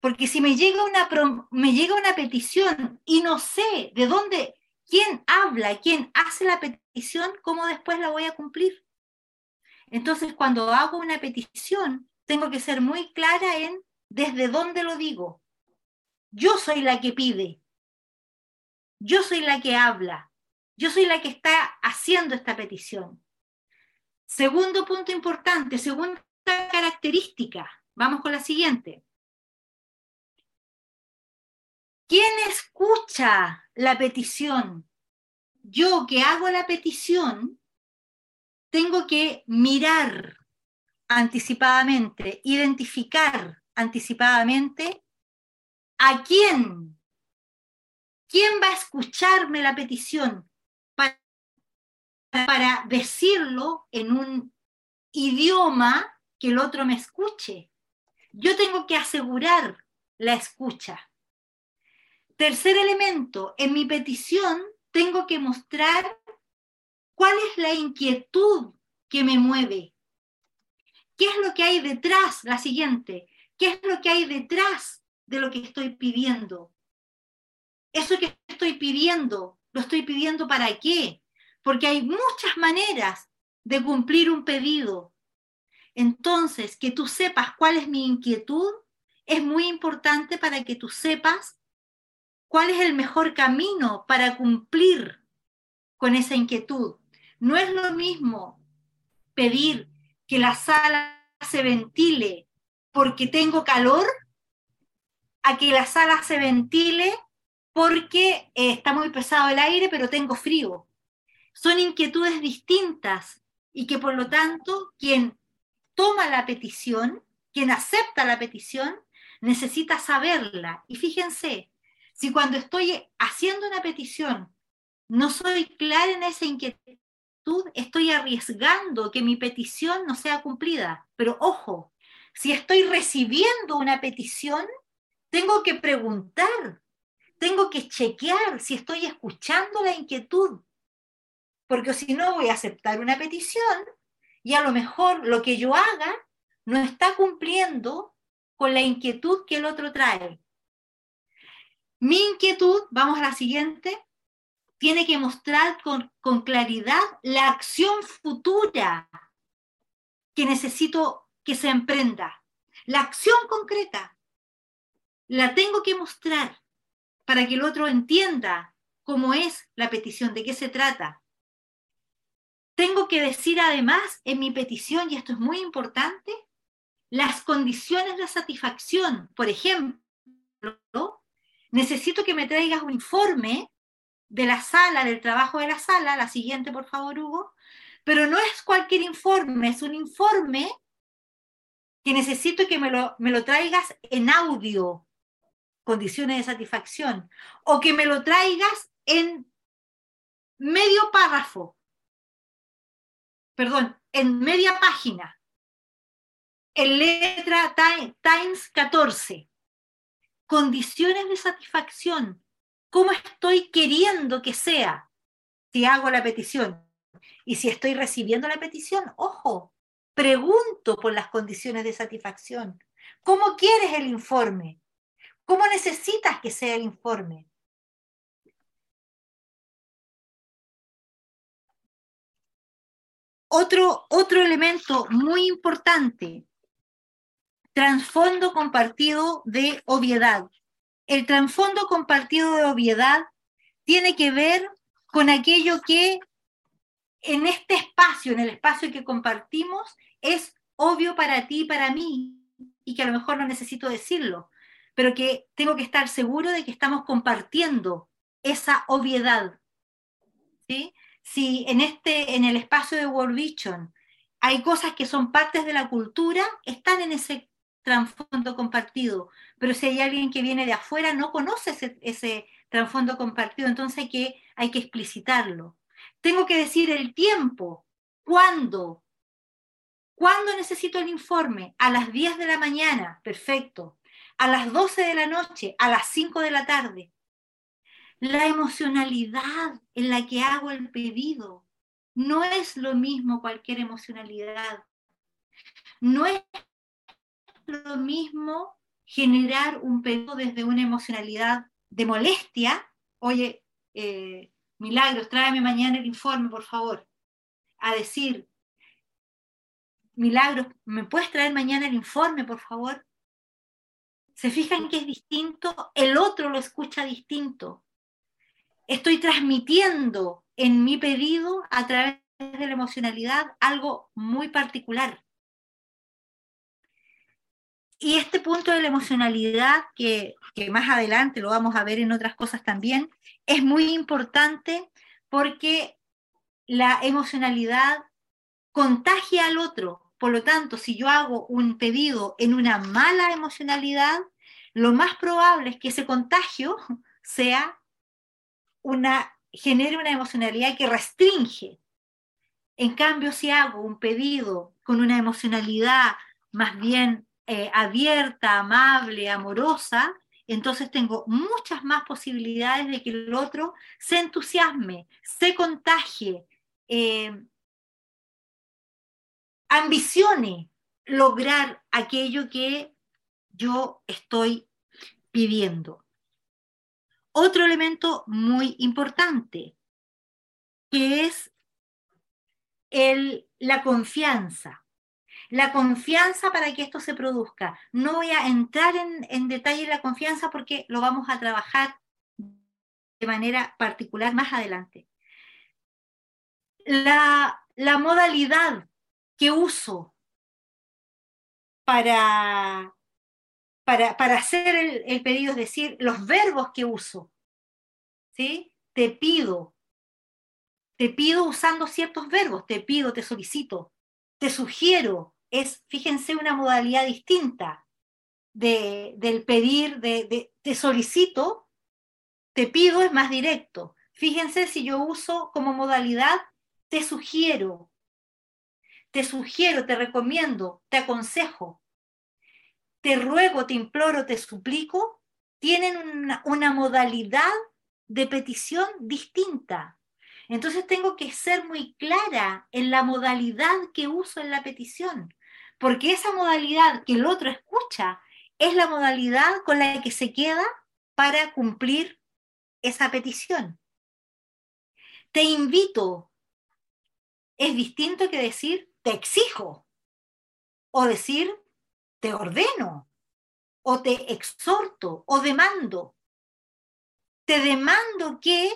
Porque si me llega una, me llega una petición y no sé de dónde, quién habla, quién hace la petición, ¿cómo después la voy a cumplir? Entonces, cuando hago una petición, tengo que ser muy clara en desde dónde lo digo. Yo soy la que pide. Yo soy la que habla. Yo soy la que está haciendo esta petición. Segundo punto importante, segunda característica. Vamos con la siguiente. ¿Quién escucha la petición? Yo que hago la petición, tengo que mirar anticipadamente, identificar anticipadamente a quién, quién va a escucharme la petición para, para decirlo en un idioma que el otro me escuche. Yo tengo que asegurar la escucha. Tercer elemento, en mi petición tengo que mostrar cuál es la inquietud que me mueve, ¿Qué es lo que hay detrás? La siguiente, ¿qué es lo que hay detrás de lo que estoy pidiendo? Eso que estoy pidiendo, ¿lo estoy pidiendo para qué? Porque hay muchas maneras de cumplir un pedido. Entonces, que tú sepas cuál es mi inquietud es muy importante para que tú sepas cuál es el mejor camino para cumplir con esa inquietud. No es lo mismo pedir que la sala se ventile porque tengo calor a que la sala se ventile porque eh, está muy pesado el aire, pero tengo frío. Son inquietudes distintas y que por lo tanto quien toma la petición, quien acepta la petición, necesita saberla. Y fíjense, si cuando estoy haciendo una petición no soy clara en esa inquietud, estoy arriesgando que mi petición no sea cumplida. Pero ojo, si estoy recibiendo una petición, tengo que preguntar, tengo que chequear si estoy escuchando la inquietud, porque si no voy a aceptar una petición y a lo mejor lo que yo haga no está cumpliendo con la inquietud que el otro trae. Mi inquietud, vamos a la siguiente, tiene que mostrar con, con claridad la acción futura que necesito que se emprenda. La acción concreta la tengo que mostrar para que el otro entienda cómo es la petición, de qué se trata. Tengo que decir además en mi petición, y esto es muy importante, las condiciones de satisfacción. Por ejemplo, necesito que me traigas un informe de la sala, del trabajo de la sala, la siguiente por favor, Hugo, pero no es cualquier informe, es un informe que necesito que me lo, me lo traigas en audio, condiciones de satisfacción, o que me lo traigas en medio párrafo, perdón, en media página, en letra Times 14. Condiciones de satisfacción cómo estoy queriendo que sea si hago la petición. Y si estoy recibiendo la petición, ojo, pregunto por las condiciones de satisfacción. ¿Cómo quieres el informe? ¿Cómo necesitas que sea el informe? Otro, otro elemento muy importante, trasfondo compartido de obviedad el trasfondo compartido de obviedad tiene que ver con aquello que en este espacio, en el espacio que compartimos, es obvio para ti y para mí, y que a lo mejor no necesito decirlo, pero que tengo que estar seguro de que estamos compartiendo esa obviedad. ¿sí? si en, este, en el espacio de World Vision hay cosas que son partes de la cultura, están en ese trasfondo compartido. Pero si hay alguien que viene de afuera, no conoce ese, ese trasfondo compartido, entonces hay que, hay que explicitarlo. Tengo que decir el tiempo, cuándo. ¿Cuándo necesito el informe? A las 10 de la mañana, perfecto. A las 12 de la noche, a las 5 de la tarde. La emocionalidad en la que hago el pedido no es lo mismo cualquier emocionalidad. No es lo mismo generar un pedido desde una emocionalidad de molestia. Oye, eh, Milagros, tráeme mañana el informe, por favor. A decir, Milagros, ¿me puedes traer mañana el informe, por favor? ¿Se fijan que es distinto? El otro lo escucha distinto. Estoy transmitiendo en mi pedido a través de la emocionalidad algo muy particular. Y este punto de la emocionalidad, que, más adelante lo vamos a ver en otras cosas también, es muy importante porque la emocionalidad contagia al otro. Por lo tanto, si yo hago un pedido en una mala emocionalidad, lo más probable es que ese contagio sea una, genere una emocionalidad que restringe. En cambio, si hago un pedido con una emocionalidad más bien eh, abierta, amable, amorosa, entonces tengo muchas más posibilidades de que el otro se entusiasme, se contagie, eh, ambicione lograr aquello que yo estoy pidiendo. Otro elemento muy importante, que es el, la confianza la confianza para que esto se produzca. No voy a entrar en, detalle en la confianza porque lo vamos a trabajar de manera particular más adelante. La, modalidad que uso para, para, hacer el, el, pedido, es decir, los verbos que uso. ¿sí? Te pido. Te pido usando ciertos verbos. Te pido, te solicito, te sugiero, es, fíjense, una modalidad distinta del pedir, de, te solicito, te pido es más directo. Fíjense si yo uso como modalidad te sugiero, te sugiero, te recomiendo, te aconsejo, te ruego, te imploro, te suplico, tienen una, una modalidad de petición distinta. Entonces tengo que ser muy clara en la modalidad que uso en la petición porque esa modalidad que el otro escucha es la modalidad con la que se queda para cumplir esa petición. Te invito es distinto que decir te exijo o decir te ordeno o te exhorto o demando. Te demando que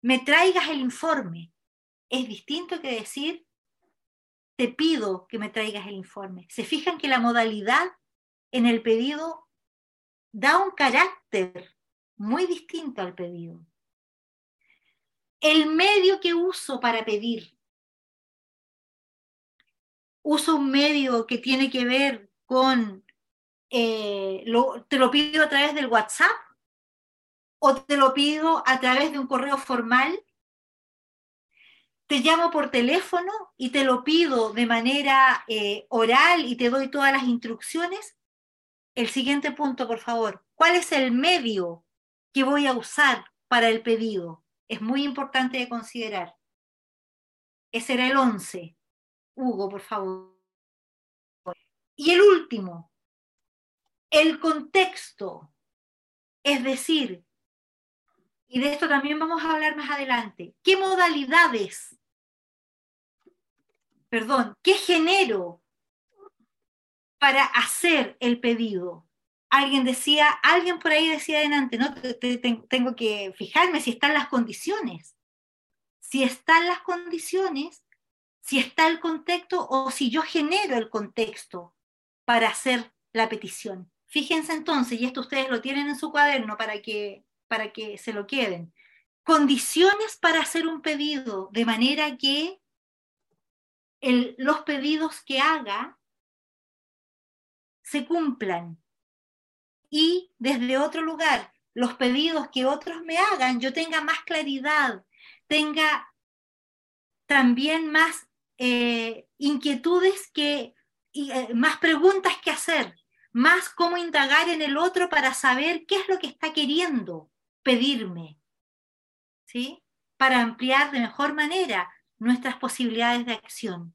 me traigas el informe. Es distinto que decir te pido que me traigas el informe. Se fijan que la modalidad en el pedido da un carácter muy distinto al pedido. El medio que uso para pedir. Uso un medio que tiene que ver con, eh, te lo pido a través del WhatsApp o te lo pido a través de un correo formal te llamo por teléfono y te lo pido de manera eh, oral y te doy todas las instrucciones. El siguiente punto, por favor. ¿Cuál es el medio que voy a usar para el pedido? Es muy importante de considerar. Ese era el 11. Hugo, por favor. Y el último, el contexto. Es decir, y de esto también vamos a hablar más adelante, ¿qué modalidades perdón, qué genero para hacer el pedido. Alguien decía, alguien por ahí decía adelante, no, tengo que fijarme si están las condiciones. Si están las condiciones, si está el contexto o si yo genero el contexto para hacer la petición. Fíjense entonces, y esto ustedes lo tienen en su cuaderno para que, para que se lo queden. condiciones para hacer un pedido, de manera que los pedidos que haga se cumplan. Y desde otro lugar, los pedidos que otros me hagan, yo tenga más claridad, tenga también más eh, inquietudes que, eh, más preguntas que hacer, más cómo indagar en el otro para saber qué es lo que está queriendo pedirme. ¿sí? Para ampliar de mejor manera nuestras posibilidades de acción.